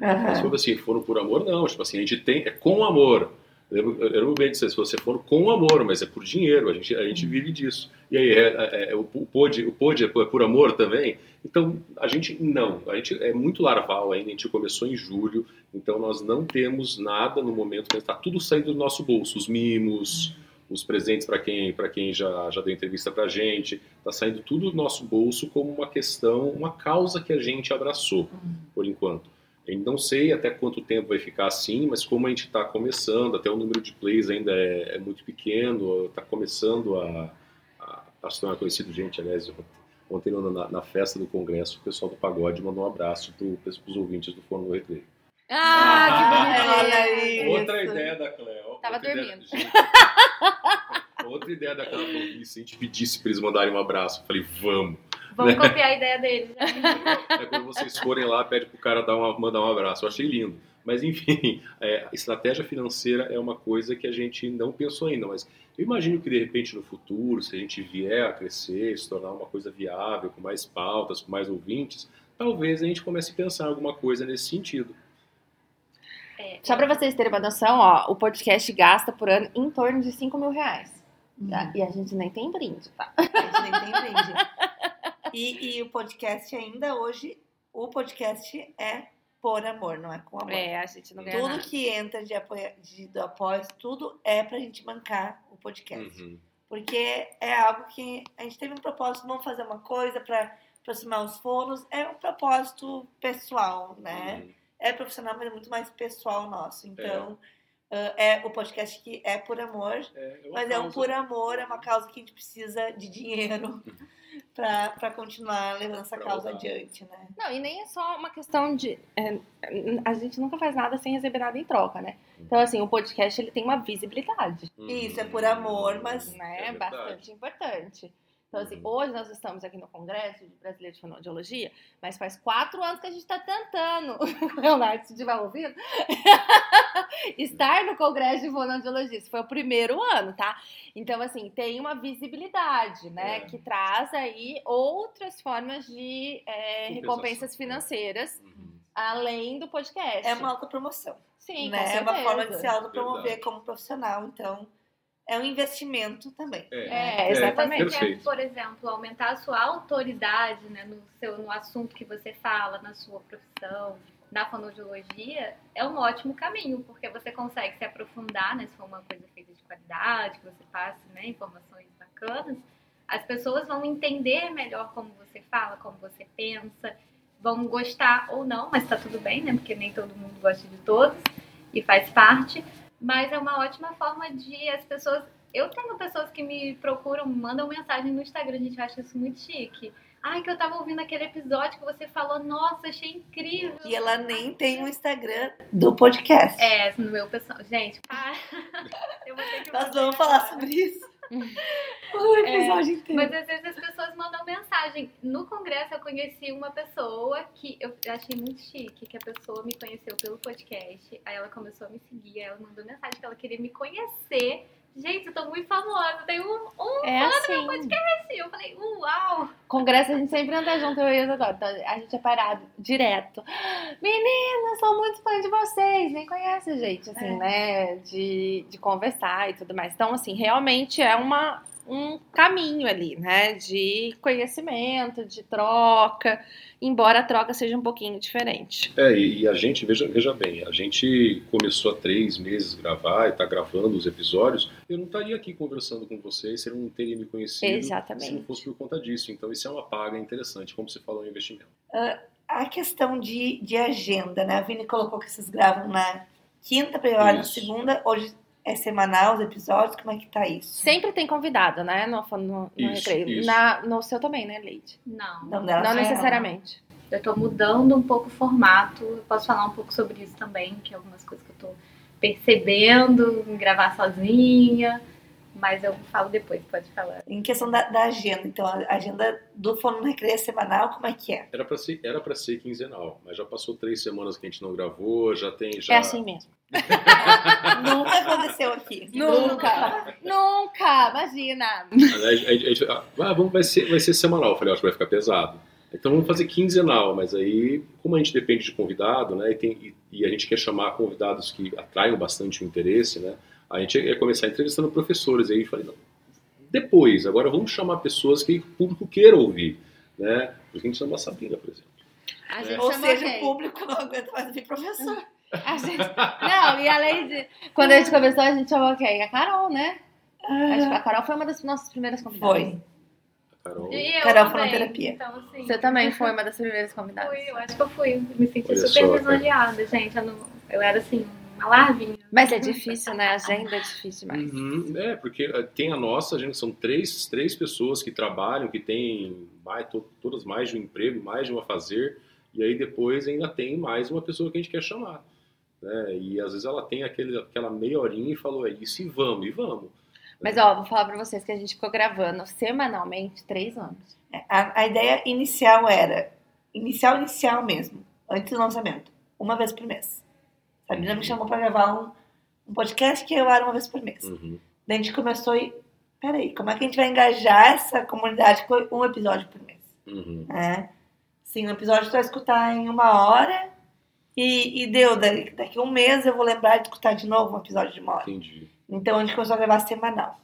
Mas Aham. foi assim, fono por amor, não. Tipo assim, a gente tem. É com amor. Eu eu lembro bem disso. Se você for com amor, mas é por dinheiro, a gente, a gente vive disso. E aí, é, é, é, o, pod, o pod é por, é por amor também? Então, a gente não. A gente é muito larval ainda, a gente começou em julho, então nós não temos nada no momento, está tudo saindo do nosso bolso. Os mimos, os presentes para quem, pra quem já, já deu entrevista para a gente, está saindo tudo do nosso bolso como uma questão, uma causa que a gente abraçou, por enquanto. Eu não sei até quanto tempo vai ficar assim, mas como a gente está começando, até o número de plays ainda é, é muito pequeno, está começando a, a, a se tornar conhecido. Gente, aliás, ontem na, na, festa do congresso, o pessoal do Pagode mandou um abraço para os ouvintes do Fórum do Recreio. Ah, que Olha bonitinho. aí. Outra Isso. ideia da Cleo. Tava outra ideia- dormindo. gente, outra ideia da que se a gente pedisse para eles mandarem um abraço, eu falei, vamos. Vamos copiar a ideia deles. né? É quando vocês forem lá, pede pro cara dar uma, mandar um abraço. Eu achei lindo. Mas enfim, é, estratégia financeira é uma coisa que a gente não pensou ainda. Mas eu imagino que de repente no futuro, se a gente vier a crescer, se tornar uma coisa viável, com mais pautas, com mais ouvintes, talvez a gente comece a pensar em alguma coisa nesse sentido. É, Só pra vocês terem uma noção, ó, o podcast gasta por ano em torno de 5 mil reais. tá? Uhum. E a gente nem tem brinde, tá? A gente nem tem brinde. E, e o podcast ainda hoje, o podcast é por amor, não é com amor. É, a gente não ganha Tudo nada. que entra de apoio, de, do apoio, tudo é pra gente bancar o podcast. Uhum. Porque é algo que a gente teve um propósito, vamos fazer uma coisa pra aproximar os fonos. É um propósito pessoal, né? Uhum. É profissional, mas é muito mais pessoal nosso. Então, ah, é o podcast que é por amor. É, é Mas é um causa. por amor, é uma causa que a gente precisa de dinheiro pra pra continuar levando essa Pra causa voltar. adiante, né? Não, e nem é só uma questão de. é, a gente nunca faz nada sem receber nada em troca, né? Então, assim, o podcast ele tem uma visibilidade, Uhum. Isso, é por amor, mas- né? É. Bastante importante. Então, assim, Uhum. hoje nós estamos aqui no Congresso de Brasileiro de Fonoaudiologia, mas faz quatro anos que a gente está tentando, Leonardo, se estiver ouvindo, estar no Congresso de Fonoaudiologia. Esse foi o primeiro ano, tá? Então, assim, tem uma visibilidade, né? É. Que traz aí outras formas de é, recompensas né? financeiras, Uhum. além do podcast. É uma autopromoção. Sim, né? com É uma forma de se autopromover Verdade. como profissional. Então, é um investimento também. É, Se exatamente. você quer, por exemplo, aumentar a sua autoridade né, no, seu, no assunto que você fala, na sua profissão, na fonoaudiologia, é um ótimo caminho, porque você consegue se aprofundar, né, se for uma coisa feita de qualidade, que você passe né, informações bacanas, as pessoas vão entender melhor como você fala, como você pensa, vão gostar ou não, mas tá tudo bem, né, porque nem todo mundo gosta de todos e faz parte, mas é uma ótima forma de as pessoas eu tenho pessoas que me procuram, mandam mensagem no Instagram, a gente acha isso muito chique. Ai, que eu tava ouvindo aquele episódio que você falou, nossa, achei incrível. E ela nem tem um Instagram do podcast. É, no meu pessoal. Gente, para. eu vou ter que Nós vamos falar sobre isso. O episódio inteiro. Mas às vezes as pessoas mandam mensagem. No congresso eu conheci uma pessoa que eu achei muito chique, que a pessoa me conheceu pelo podcast. Aí ela começou a me seguir, aí ela mandou mensagem que ela queria me conhecer. Gente, eu tô muito famosa, tenho um, um É assim. podcast. Eu falei, uau! Congresso a gente sempre anda junto, eu e o Isadora. Então a gente é parado direto. Meninas, sou muito fã de vocês. Nem conhece a gente, assim, É. né? De, de conversar e tudo mais. Então, assim, realmente é uma, um caminho ali, né? De conhecimento, de troca. Embora a troca seja um pouquinho diferente. É, e, e a gente, veja, veja bem, a gente começou há três meses a gravar e está gravando os episódios. Eu não estaria aqui conversando com vocês se eu não teria me conhecido Exatamente. se não fosse por conta disso. Então, isso é uma paga interessante, como você falou, é um investimento. A questão de, de agenda, né? A Vini colocou que vocês gravam na quinta, Isso. segunda. Hoje é semanal os episódios. Como é que tá isso? Sempre tem convidado, né? No, no, no Isso, recreio. isso. Na, no seu também, né, Leide? Não. Não, Não necessariamente. Eu tô mudando um pouco o formato. Eu posso falar um pouco sobre isso também, que é algumas coisas que eu tô percebendo, em gravar sozinha. Mas eu falo depois, pode falar. Em questão da, da agenda, então, a agenda do Fono no Recreio é semanal, como é que é? Era para ser, era pra ser quinzenal, mas já passou três semanas que a gente não gravou, já tem. Já... É assim mesmo. Nunca aconteceu aqui. Nunca. Nunca, imagina. A gente- a gente- ah, vamos, vai, ser, vai ser semanal. Eu falei, acho que vai ficar pesado. Então vamos fazer quinzenal, mas aí, como a gente depende de convidado, né, e, tem- e- e a gente quer chamar convidados que atraiam bastante o interesse, né, a gente ia começar entrevistando professores. Aí eu falei, não, depois, agora vamos chamar pessoas que o público queira ouvir, né, porque a gente chama a Sabrina, por exemplo. A É. Ou seja, o público não aguenta mais ouvir professor. A gente... Não, e além de. Quando a gente começou, a gente chamou quem? A Carol, né? Acho que a Carol foi uma das nossas primeiras convidadas. Foi. A Carol, E eu Carol também. Fonoterapia. Então, assim. Você também foi uma das primeiras convidadas. Fui, eu acho que eu fui. Me senti Olha super só, gente. Eu, não, eu era assim, uma larvinha. Mas é difícil, né? A agenda é difícil demais. Uhum, é, porque eh, tem a nossa, a gente são três, três pessoas que trabalham, que têm mais, to- todas mais de um emprego, mais de um a fazer, e aí depois ainda tem mais uma pessoa que a gente quer chamar. Né? E às vezes ela tem aquele, aquela meia horinha e falou, é isso e vamos, e vamos. Mas ó, vou falar pra vocês que a gente ficou gravando semanalmente três anos. A, a ideia inicial era, inicial, inicial mesmo, antes do lançamento, uma vez por mês. Sabrina me chamou para gravar um, um podcast que eu era uma vez por mês. Uhum. Daí a gente começou e, peraí, como é que a gente vai engajar essa comunidade com um episódio por mês? Uhum. né? Sim, um episódio tu vai escutar em uma hora e, e deu, daqui, daqui a um mês eu vou lembrar de escutar de novo um episódio de uma hora. Entendi. Então a gente começou a gravar semanal.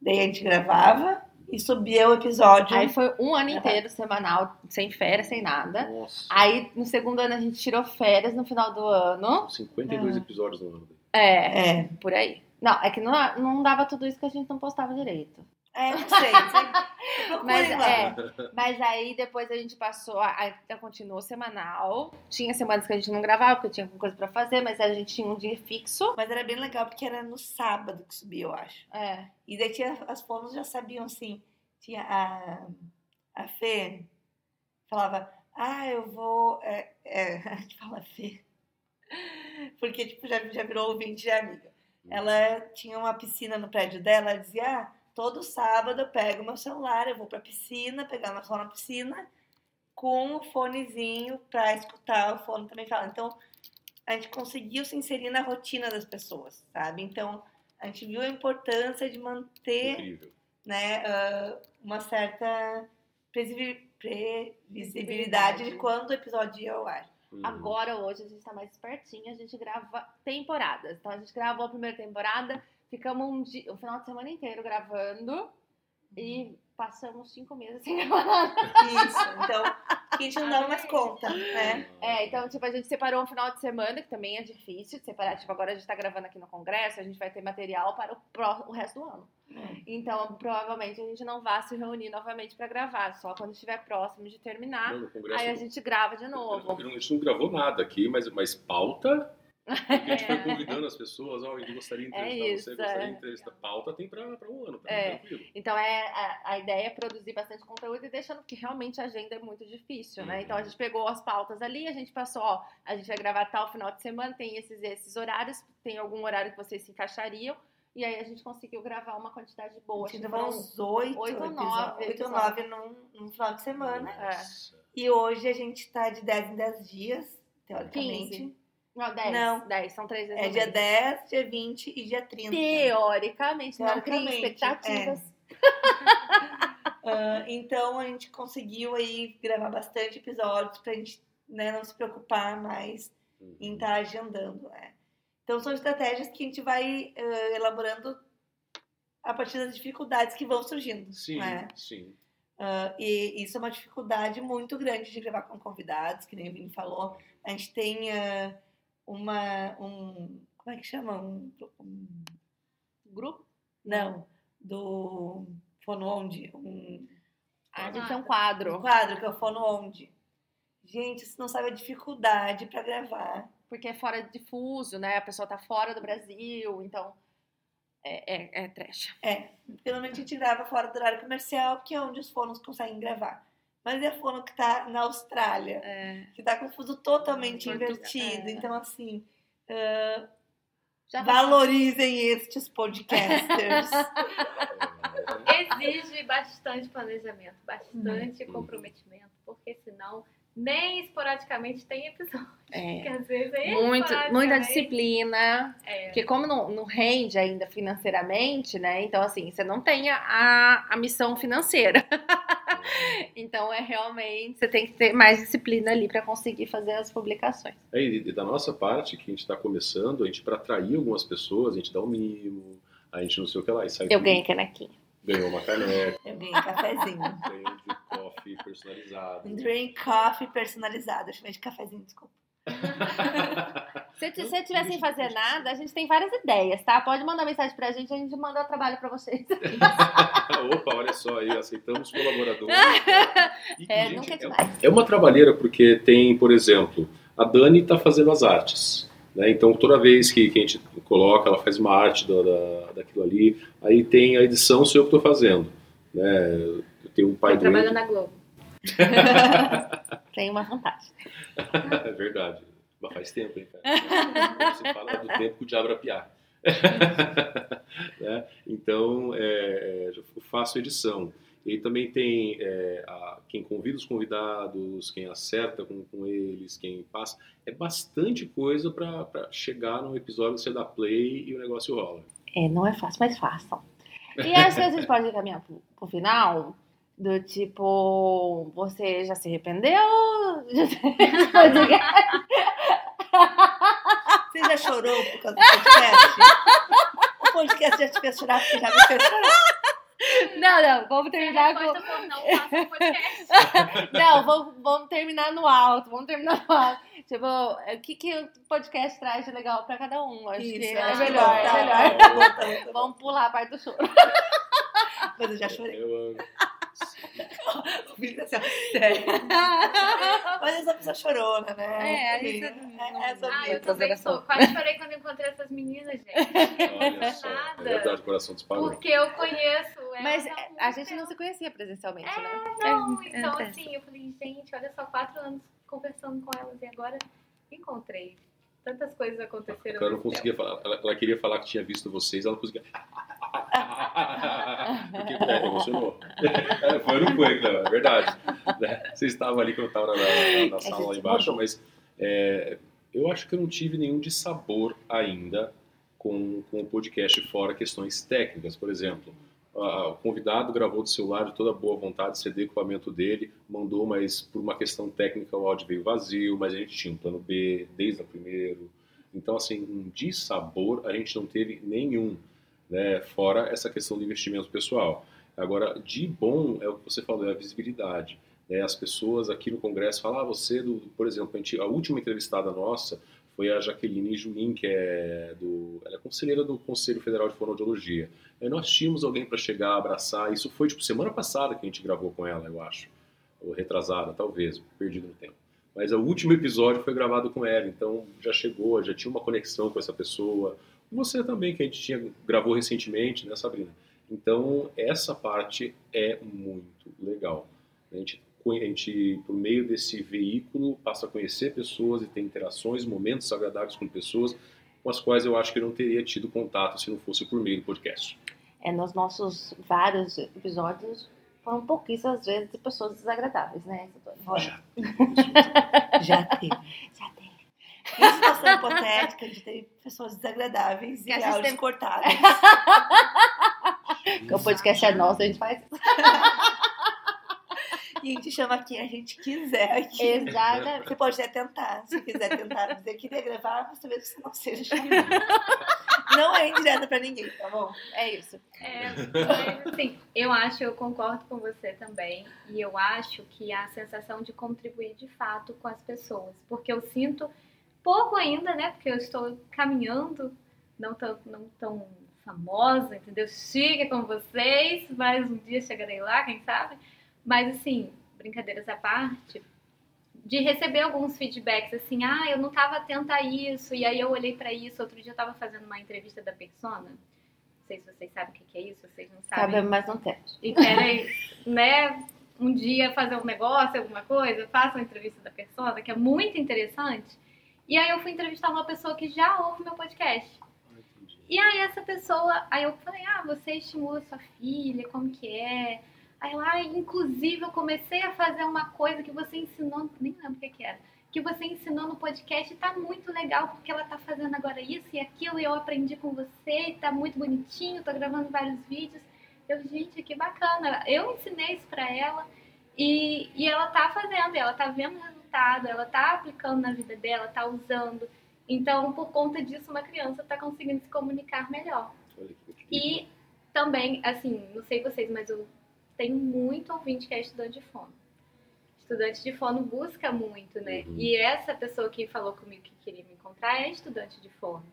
Daí a gente gravava e subia o episódio. Aí foi um ano inteiro, semanal, sem férias, sem nada. Nossa, Aí no segundo ano a gente tirou férias no final do ano. 52 Ah. episódios no ano. É, É, por aí. Não, é que não, não dava tudo isso que a gente não postava direito. é, não sei. não sei. Mas, é, mas aí depois a gente passou, a, a, continuou semanal. Tinha semanas que a gente não gravava, porque tinha alguma coisa pra fazer, mas a gente tinha um dia fixo. Mas era bem legal porque era no sábado que subia, eu acho. É. E daí tinha, as fonos já sabiam assim. Tinha a, a Fê falava, ah, eu vou. É, é, a gente fala Fê. Porque, tipo, já, já virou ouvinte de amiga. Ela tinha uma piscina no prédio dela, ela dizia, ah, todo sábado eu pego meu celular, eu vou pra piscina, pegar meu celular na piscina, com o fonezinho pra escutar o fone também fala. Então, a gente conseguiu se inserir na rotina das pessoas, sabe? Então, a gente viu a importância de manter Incrível. né, ah, uma certa previsi- previsibilidade de quando o episódio ia ao ar. Uhum. Agora, hoje, a gente tá mais espertinho, a gente grava temporadas. Então, a gente gravou a primeira temporada, ficamos um, dia, um final de semana inteiro gravando e passamos cinco meses sem gravar nada. Isso, então, que a gente não dava mais conta, né? É, então, tipo, a gente separou um final de semana, que também é difícil de separar. Tipo, agora a gente tá gravando aqui no congresso, a gente vai ter material para o, pró- o resto do ano. Então, provavelmente a gente não vai se reunir novamente pra gravar, só quando estiver próximo de terminar. Não, Aí a gente grava de novo. A gente não gravou nada aqui, mas, mas pauta. Porque a gente foi É. convidando as pessoas, ó, a gente gostaria de É entrevistar isso, você, gostaria é. de entrevistar. Pauta tem pra, pra um ano, tá É. tranquilo. Então é, a, a ideia é produzir bastante conteúdo e deixando que realmente a agenda é muito difícil, né? Uhum. Então a gente pegou as pautas ali, a gente passou, ó, a gente vai gravar tal final de semana, tem esses esses horários, tem algum horário que vocês se encaixariam. E aí a gente conseguiu gravar uma quantidade boa. A gente gravou foram- uns oito, oito ou nove oito ou nove num, num final de semana. É. E hoje a gente tá de 10 em 10 dias, teoricamente. 15. Não, 10. Não. 10, são três vezes. É dia mês. 10, dia 20 e dia 30. Teoricamente, não cria Teoricamente, expectativas. Ah, então a gente conseguiu aí gravar bastante episódios pra gente né, não se preocupar mais Uhum. em estar agendando. né? Então são estratégias que a gente vai ah, elaborando a partir das dificuldades que vão surgindo. Sim, né? sim. Ah, e isso é uma dificuldade muito grande de gravar com convidados, que nem o Vini falou. A gente tem ah, uma. Um, como é que chama? Um, um- Grupo? não, do Fono Onde. Um, A gente tem um um quadro. quadro que é o Fono Onde. Gente, você não sabe a dificuldade para gravar. Porque é fora de fuso, né? A pessoa tá fora do Brasil, então. É, é, é trash. Porque normalmente a gente grava fora do horário comercial, que é onde os fonos conseguem gravar. Mas é fono que tá na Austrália. É. que tá com o fuso totalmente Portugal, invertido. é. Então, assim, Já valorizem estes podcasters. Exige bastante planejamento, bastante Uhum. comprometimento, porque senão nem esporadicamente tem episódio. É. Que às vezes é Muito, muita esporadicamente- disciplina. É. Porque como não, não rende ainda financeiramente, né? Então, assim, você não tem a, a missão financeira. Então, é realmente, você tem que ter mais disciplina ali para conseguir fazer as publicações. É, e da nossa parte, que a gente está começando, a gente para atrair algumas pessoas, a gente dá um mimo, a gente não sei o que lá, e sai Eu ganhei canequinha. ganhou uma caneca, Eu ganhei cafezinho. ganhou um drip coffee personalizado. Um drink coffee personalizado. Eu chamei de cafezinho, desculpa. Se se você sem fazer nada, a gente tem várias ideias, tá? Pode mandar mensagem pra gente, a gente manda o trabalho pra vocês. Opa, olha só aí, aceitamos colaboradores. E, É, gente, nunca é é- demais. É uma trabalheira porque tem, por exemplo, a Dani está fazendo as artes. Né? Então, toda vez que, que a gente coloca, ela faz uma arte da, da- daquilo ali. Aí tem a edição, sou eu que estou fazendo. Né? Eu tenho um pai Eu trabalho doente. na Globo. Tem uma vantagem. É verdade. Mas faz tempo, hein, cara? Você fala do tempo que o diabo era piar. Né? Então, é, é, eu faço edição. E também tem é, a- quem convida os convidados, quem acerta com, com eles, quem passa. É bastante coisa para chegar num episódio, você dá play e o negócio rola. É, não é fácil, mas façam. E acho que a gente pode caminhar pro, pro final, do tipo, você já se arrependeu? Já se- Você já chorou por causa do podcast? o podcast já te fez chorar porque já me fez chorar. Não, não, vamos terminar com. não, faça podcast. Não, vamos, vamos terminar no alto, vamos terminar no alto. Tipo, o que, que o podcast traz de legal pra cada um? Acho Isso, que é é acho melhor, que é melhor. tá tá tá. Vamos pular a parte do choro. Mas eu já chorei. Eu amo. O Vini tá assim, ó, sério. Mas eu sou uma pessoa chorona, né? É, a gente É, essa Ah, eu também sou. Quase chorei quando encontrei essas meninas, gente. Olha só. É verdade, o coração disparou. Porque eu conheço. Mas é, a gente não se conhecia presencialmente, né? Não, É, então é. assim, eu falei, gente, olha só, quatro anos conversando com elas e agora encontrei. Tantas coisas aconteceram. Ela não conseguia falar, ela, ela queria falar que tinha visto vocês, ela não conseguia. Porque é, emocionou. É, foi não foi, não, é verdade. Né? Vocês estavam ali quando eu estava na, na- na sala lá embaixo, mudou. mas é, eu acho que eu não tive nenhum dissabor ainda com, com o podcast, fora questões técnicas, por exemplo. o convidado gravou do celular de toda boa vontade, CD equipamento dele, mandou, mas por uma questão técnica o áudio veio vazio, mas a gente tinha um plano B desde o primeiro. Então, assim, um dissabor a gente não teve nenhum, né? Fora essa questão do investimento pessoal. Agora, de bom é o que você falou, é a visibilidade. né? As pessoas aqui no Congresso falam, ah, você, do, por exemplo, a, gente- a última entrevistada nossa foi a Jaqueline Juin, que é do, ela é conselheira do Conselho Federal de Fonoaudiologia. Aí nós tínhamos alguém para chegar, abraçar. Isso foi tipo semana passada que a gente gravou com ela, eu acho, ou retrasada, talvez, perdido no tempo. Mas o último episódio foi gravado com ela, então já chegou, já tinha uma conexão com essa pessoa. Você também, que a gente tinha, gravou recentemente, né, Sabrina? Então, essa parte é muito legal. A gente, a gente, por meio desse veículo, passa a conhecer pessoas e ter interações, momentos agradáveis com pessoas. com as quais eu acho que eu não teria tido contato se não fosse por meio do podcast. É, nos nossos vários episódios, foram pouquíssimas vezes de pessoas desagradáveis, né? Já. já teve. Já tem. Uma situação hipotética de ter pessoas desagradáveis Que e áudios cortados. Porque o podcast é nosso, a gente faz. E a gente chama quem a gente quiser aqui. Exatamente. Você pode até tentar, se quiser tentar dizer que queria gravar, mas talvez você não seja chamado. Não é indireta pra ninguém, tá bom? É isso. É, mas, assim, eu acho, eu concordo com você também, e eu acho que a sensação de contribuir de fato com as pessoas, porque eu sinto pouco ainda, né? Porque eu estou caminhando, não tão, não tão famosa, entendeu? Chique como vocês, mas um dia chegarei lá, quem sabe? Mas assim, brincadeiras à parte, de receber alguns feedbacks assim, ah, eu não estava atenta a isso, e aí eu olhei para isso, outro dia eu estava fazendo uma entrevista da Persona. Não sei se vocês sabem o que é isso, vocês não sabem Sabe, mas não temos. e querem, né, um dia fazer um negócio, alguma coisa, façam uma entrevista da pessoa, que é muito interessante. E aí eu fui entrevistar uma pessoa que já ouve meu podcast. E aí essa pessoa, aí eu falei, ah, você estimula sua filha, como que é? Aí lá, inclusive, eu comecei a fazer uma coisa que você ensinou, nem lembro o que, que era, que você ensinou no podcast e tá muito legal, porque ela tá fazendo agora isso e aquilo, e eu aprendi com você, e tá muito bonitinho, tô gravando vários vídeos. Eu, gente, que bacana. Eu ensinei isso pra ela e, e ela tá fazendo, ela tá vendo resultado, ela tá aplicando na vida dela, tá usando. Então, por conta disso, uma criança tá conseguindo se comunicar melhor. E também, assim, não sei vocês, mas eu tenho muito ouvinte que é estudante de fono. Estudante de fono busca muito, né? Uhum. E essa pessoa que falou comigo que queria me encontrar é estudante de fono.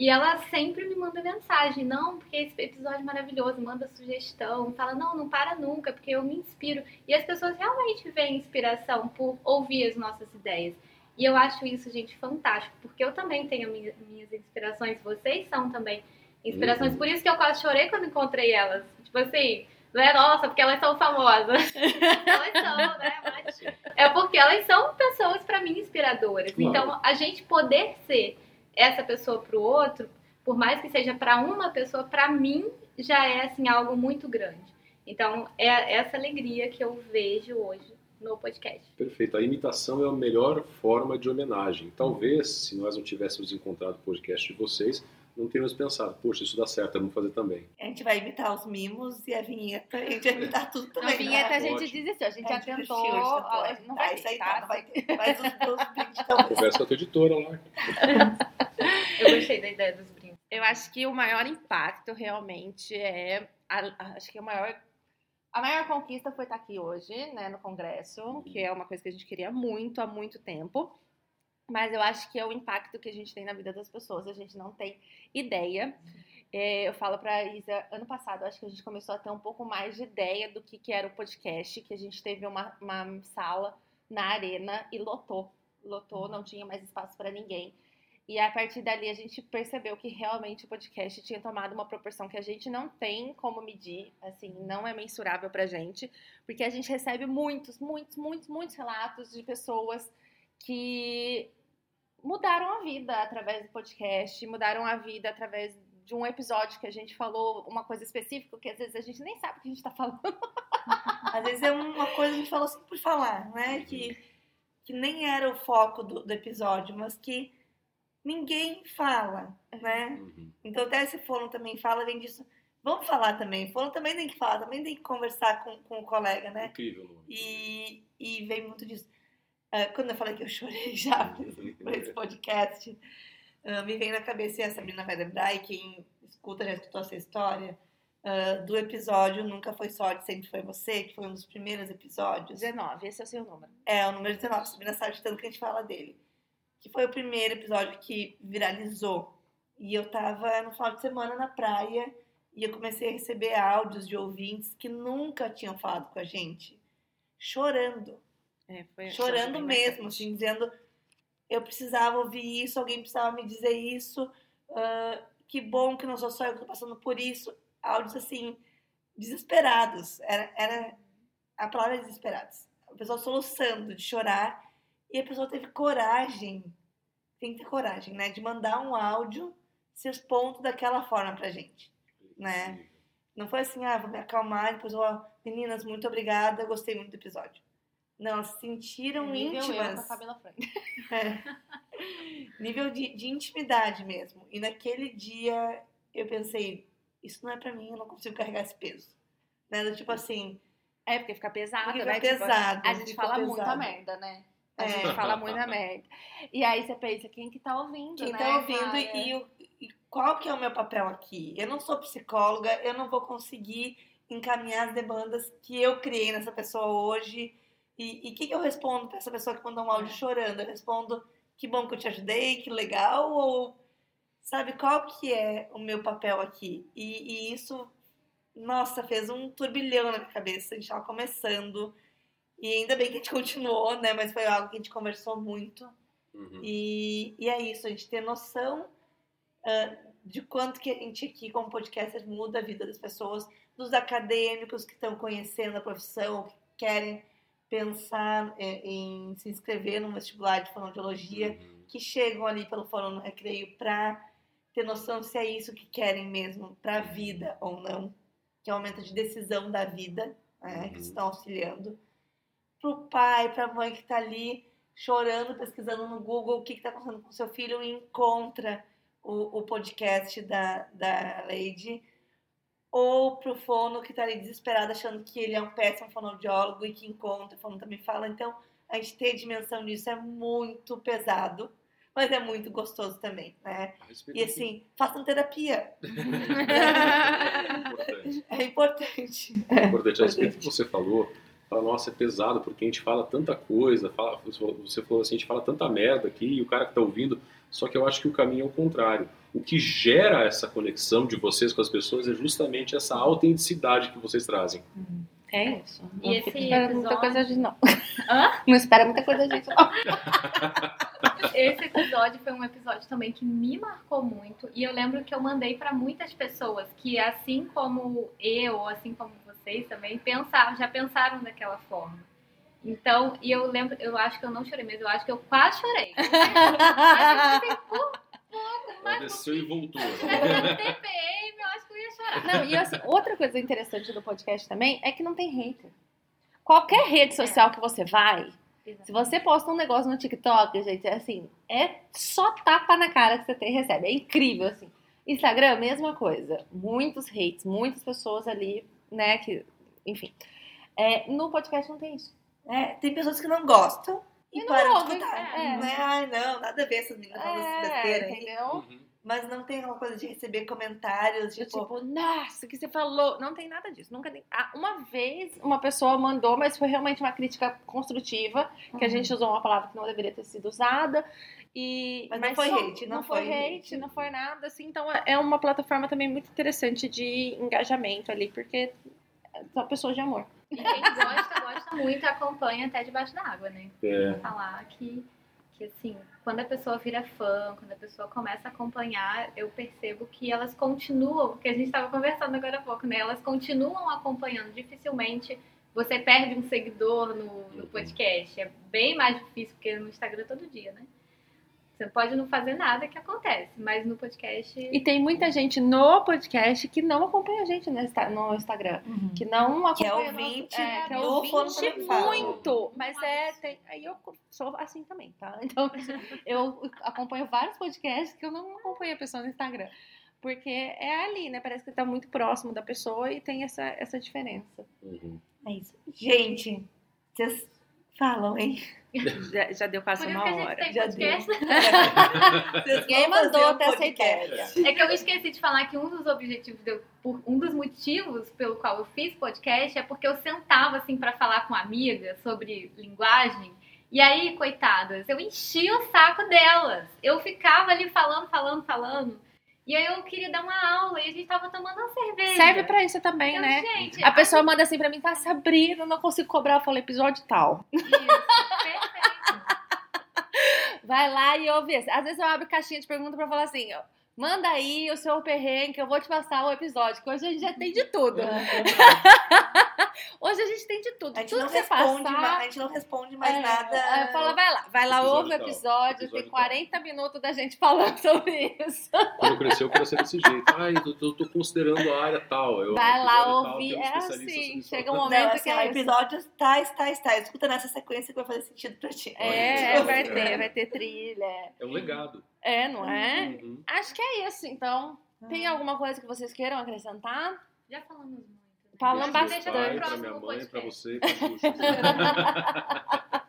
E ela sempre me manda mensagem, não, porque esse episódio é maravilhoso, manda sugestão, fala, não, não para nunca, porque eu me inspiro. E as pessoas realmente veem inspiração por ouvir as nossas ideias. E eu acho isso, gente, fantástico, porque eu também tenho minha- minhas inspirações, vocês são também inspirações. Uhum. Por isso que eu quase chorei quando encontrei elas. Tipo assim, não é nossa, porque elas são famosas. elas são, né? Mas é porque elas são pessoas, pra mim, inspiradoras. Claro. Então, a gente poder ser essa pessoa pro outro, por mais que seja pra uma pessoa, pra mim já é assim algo muito grande. Então, é essa alegria que eu vejo hoje no podcast. Perfeito. A imitação é a melhor forma de homenagem. Talvez, se nós não tivéssemos encontrado o podcast de vocês, não teríamos pensado, poxa, isso dá certo, vamos fazer também. A gente vai imitar os mimos e a vinheta, a gente vai imitar tudo também. Na vinheta né? a gente Ótimo. desistiu, a gente já tentou. a Não vai aí ter, tá, tá? não vai ter. Mas os, os brindes estão Conversa com a tua editora lá. Eu gostei da ideia dos brincos. Eu acho que o maior impacto realmente é. a- a- acho que o maior. A maior conquista foi estar aqui hoje, né, no Congresso, que é uma coisa que a gente queria muito há muito tempo. Mas eu acho que é o impacto que a gente tem na vida das pessoas. A gente não tem ideia. É, eu falo pra Isa, ano passado, acho que a gente começou a ter um pouco mais de ideia do que, que era o podcast, que a gente teve uma, uma sala na arena e lotou. Lotou, não tinha mais espaço para ninguém. E a partir dali a gente percebeu que realmente o podcast tinha tomado uma proporção que a gente não tem como medir, assim, não é mensurável pra gente, porque a gente recebe muitos, muitos, muitos, muitos relatos de pessoas que mudaram a vida através do podcast, mudaram a vida através de um episódio que a gente falou uma coisa específica que às vezes a gente nem sabe o que a gente tá falando. Às vezes é uma coisa que a gente falou assim por falar, né? Que, que nem era o foco do, do episódio, mas que ninguém fala, né? Uhum. Então até esse fono também fala, vem disso. Vamos falar também. Fono também tem que falar, também tem que conversar com, com o colega, né? Incrível. E, e vem muito disso. Ah, quando eu falei que eu chorei já por esse, podcast, ah, me vem na cabeça a Sabrina Federbray, quem escuta, já escutou essa história, ah, do episódio Nunca Foi Sorte, Sempre Foi Você, que foi um dos primeiros episódios. 19, esse é o seu número. É, o número 19, Sabrina sabe de tanto que a gente fala dele. Que foi o primeiro episódio que viralizou. E eu tava no final de semana na praia e eu comecei a receber áudios de ouvintes que nunca tinham falado com a gente, chorando É, foi, chorando foi mesmo, assim, dizendo eu precisava ouvir isso, alguém precisava me dizer isso, ah, que bom que não sou só eu que tô passando por isso. Áudios assim, desesperados. Era, era a palavra é desesperados. A pessoa soluçando de chorar e a pessoa teve coragem, tem que ter coragem, né? De mandar um áudio se expondo daquela forma pra gente, né? Não foi assim, ah, vou me acalmar, depois vou, meninas, muito obrigada, gostei muito do episódio. Não, se sentiram Nível eu com a íntimas. Frank. É. Nível de, de intimidade mesmo. E naquele dia eu pensei, isso não é pra mim, eu não consigo carregar esse peso. Né? Tipo assim, É, porque fica pesado, Porque né? fica Tipo, pesado, a gente fala pesado. muita merda, né? A É. gente fala muita merda. E aí você pensa, quem que tá ouvindo, quem né? tá ouvindo e, e qual que é o meu papel aqui? Eu não sou psicóloga, eu não vou conseguir encaminhar as demandas que eu criei nessa pessoa hoje. E o que, que eu respondo pra essa pessoa que mandou um áudio chorando? Eu respondo, que bom que eu te ajudei, que legal, ou sabe qual que é o meu papel aqui? E, e isso, nossa, fez um turbilhão na minha cabeça. A gente tava começando. E ainda bem que a gente continuou, né? Mas foi algo que a gente conversou muito. Uhum. E, e é isso, a gente ter noção ah, de quanto que a gente aqui, como podcaster, muda a vida das pessoas, dos acadêmicos que estão conhecendo a profissão, que querem pensar eh, em se inscrever no vestibular de fonoaudiologia, Uhum. que chegam ali pelo Fórum no Recreio para ter noção se é isso que querem mesmo para a vida ou não, que é o momento de decisão da vida, né, que Uhum. estão auxiliando. Para o pai, para a mãe que está ali chorando, pesquisando no Google o que está acontecendo com seu filho encontra o, o podcast da, da Lady. Ou pro fono que tá ali desesperado achando que ele é um péssimo fonoaudiólogo e que encontra, o fono também fala. Então, a gente ter dimensão disso é muito pesado, mas é muito gostoso também, né? E assim, façam terapia. É importante. É importante. É importante. A respeito que você falou, para nossa é pesado, porque a gente fala tanta coisa, fala, você falou assim, a gente fala tanta merda aqui e o cara que tá ouvindo, só que eu acho que o caminho é o contrário. O que gera essa conexão de vocês com as pessoas é justamente essa autenticidade que vocês trazem. É isso. E Não esse fica esperando muita episódio- coisa gente, não. Hã? Não espera muita coisa gente, não. Esse episódio foi um episódio também que me marcou muito. E eu lembro que eu mandei pra muitas pessoas que, assim como eu, ou assim como vocês também, pensaram, já pensaram daquela forma. Então, e eu lembro, eu acho que eu não chorei mesmo, eu acho que eu quase chorei. que eu fiquei por mas desceu e voltou. TPM eu acho que eu ia chorar. Não, e assim, outra coisa interessante do podcast também é que não tem hater. Qualquer rede social que você vai, se você posta um negócio no TikTok, gente, é assim, é só tapa na cara que você tem e recebe. É incrível, assim. Instagram, mesma coisa. Muitos hates, muitas pessoas ali, né, que, enfim. É, no podcast não tem isso. É, tem pessoas que não gostam e, E não param de ouvem, escutar. é. Né? Ai, não, nada a ver essas meninas falando É, aí. entendeu? Uhum. Mas não tem aquela coisa de receber comentários, Eu, tipo, tipo, nossa, o que você falou? Não tem nada disso. Nunca tem. Ah, uma vez uma pessoa mandou, mas foi realmente uma crítica construtiva, que a Uhum. gente usou uma palavra que não deveria ter sido usada. E, Mas não foi só- hate, não foi foi hate, hate. não foi nada, assim. Então é uma plataforma também muito interessante de engajamento ali, porque são pessoas de amor. E quem gosta, gosta muito, acompanha até debaixo da água, né? É, falar que, que assim, quando a pessoa vira fã, quando a pessoa começa a acompanhar, eu percebo que elas continuam, porque a gente estava conversando agora há pouco, né? Elas continuam acompanhando. Dificilmente você perde um seguidor no, no podcast. É bem mais difícil, porque no Instagram é todo dia, né? Você pode não fazer nada que acontece, mas no podcast. E tem muita gente no podcast que não acompanha a gente no, Insta- no Instagram. Que não Que é acompanha nosso- ouvinte é, que é ouvinte Fala. muito. Mas é, tem, aí eu sou assim também, tá? Então eu acompanho vários podcasts que eu não acompanho a pessoa no Instagram. Porque é ali, né? Parece que tá muito próximo da pessoa e tem essa, essa diferença. uhum. É isso. Gente, vocês falam, hein? Já, já deu quase uma que a gente hora. tem já podcast. Vocês Quem mandou até essa ideia? É que eu esqueci de falar que um dos objetivos, de um dos motivos pelo qual eu fiz podcast é porque eu sentava assim pra falar com uma amiga sobre linguagem. E aí, coitadas, eu enchia o saco delas. Eu ficava ali falando, falando, falando. E aí eu queria dar uma aula e a gente tava tomando uma cerveja. Serve pra isso também, Então, né? Gente, A pessoa manda assim pra mim, tá, Sabrina, não consigo cobrar. Eu falo, episódio tal. Isso, perfeito. Vai lá e ouve. Às vezes eu abro caixinha de pergunta pra falar assim, ó, manda aí o seu perrengue que eu vou te passar o episódio, que hoje a gente já tem de tudo. Hoje a gente tem de tudo. A gente, tudo não que você responde, passar, a gente não responde mais é, nada. é, Fala, vai lá, vai lá, Episódio ouve o tal, episódio, episódio tem tal. 40 minutos da gente falando sobre isso. Quando eu crescer, eu quero ser desse jeito. Ai, eu tô, tô considerando a área tal. Eu, Vai lá tal, ouvir, um é assim, chega um Não, momento assim, que é episódios tais, tais, tais. Escuta nessa sequência que vai fazer sentido pra ti. É, Olha, vai é. ter, vai ter trilha. É um legado. É, não é? Uhum. Acho que é isso, então. Tem alguma coisa que vocês queiram acrescentar? Já falamos Deixa- bastante. deixa Pai, pra minha mãe, pra você e pra.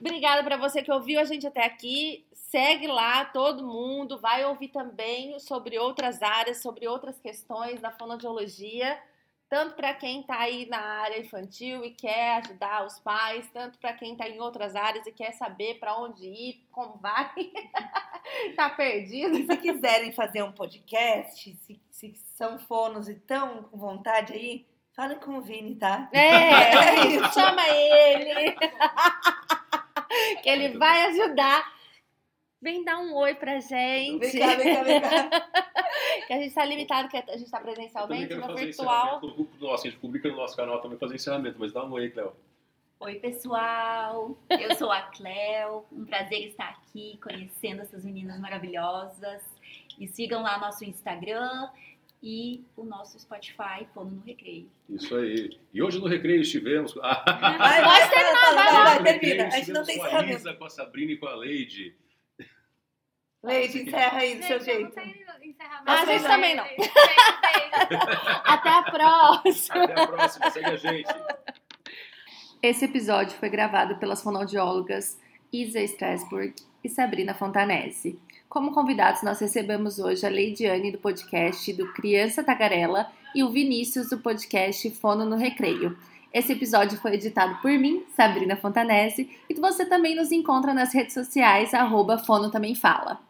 Obrigada pra você que ouviu a gente até aqui. Segue lá todo mundo, vai ouvir também sobre outras áreas, sobre outras questões da fonoaudiologia, tanto para quem tá aí na área infantil e quer ajudar os pais, tanto para quem tá em outras áreas e quer saber para onde ir, como vai. tá perdido. E se quiserem fazer um podcast, se, se são fonos e estão com vontade aí, falem com o Vini, tá? É, chama ele. que ele vai ajudar. Vem dar um oi pra gente. Vem cá, vem cá, vem cá. Que a gente tá limitado, que a gente tá presencialmente, fazer virtual. grupo nosso. A gente publica no nosso canal também fazer encerramento, mas dá um oi, Cléo. Oi, pessoal. Eu sou a Cleo. Um prazer estar aqui conhecendo essas meninas maravilhosas. E sigam lá nosso Instagram e o nosso Spotify, Fono no Recreio. Isso aí. E hoje no Recreio estivemos. Vai, vai, terminar, vai vai, termina. A gente não tem encerramento. Isa, com a Sabrina e com a Leide. Leite, encerra aí do seu jeito. Ah, a gente também não. Até a próxima! Até a próxima. Segue a gente. Esse episódio foi gravado pelas fonoaudiólogas Isa Strasburg e Sabrina Fontanese. Como convidados, nós recebemos hoje a Leidiane do podcast do Criança Tagarela e o Vinícius do podcast Fono no Recreio. Esse episódio foi editado por mim, Sabrina Fontanese, e você também nos encontra nas redes sociais, arroba Fono Também Fala.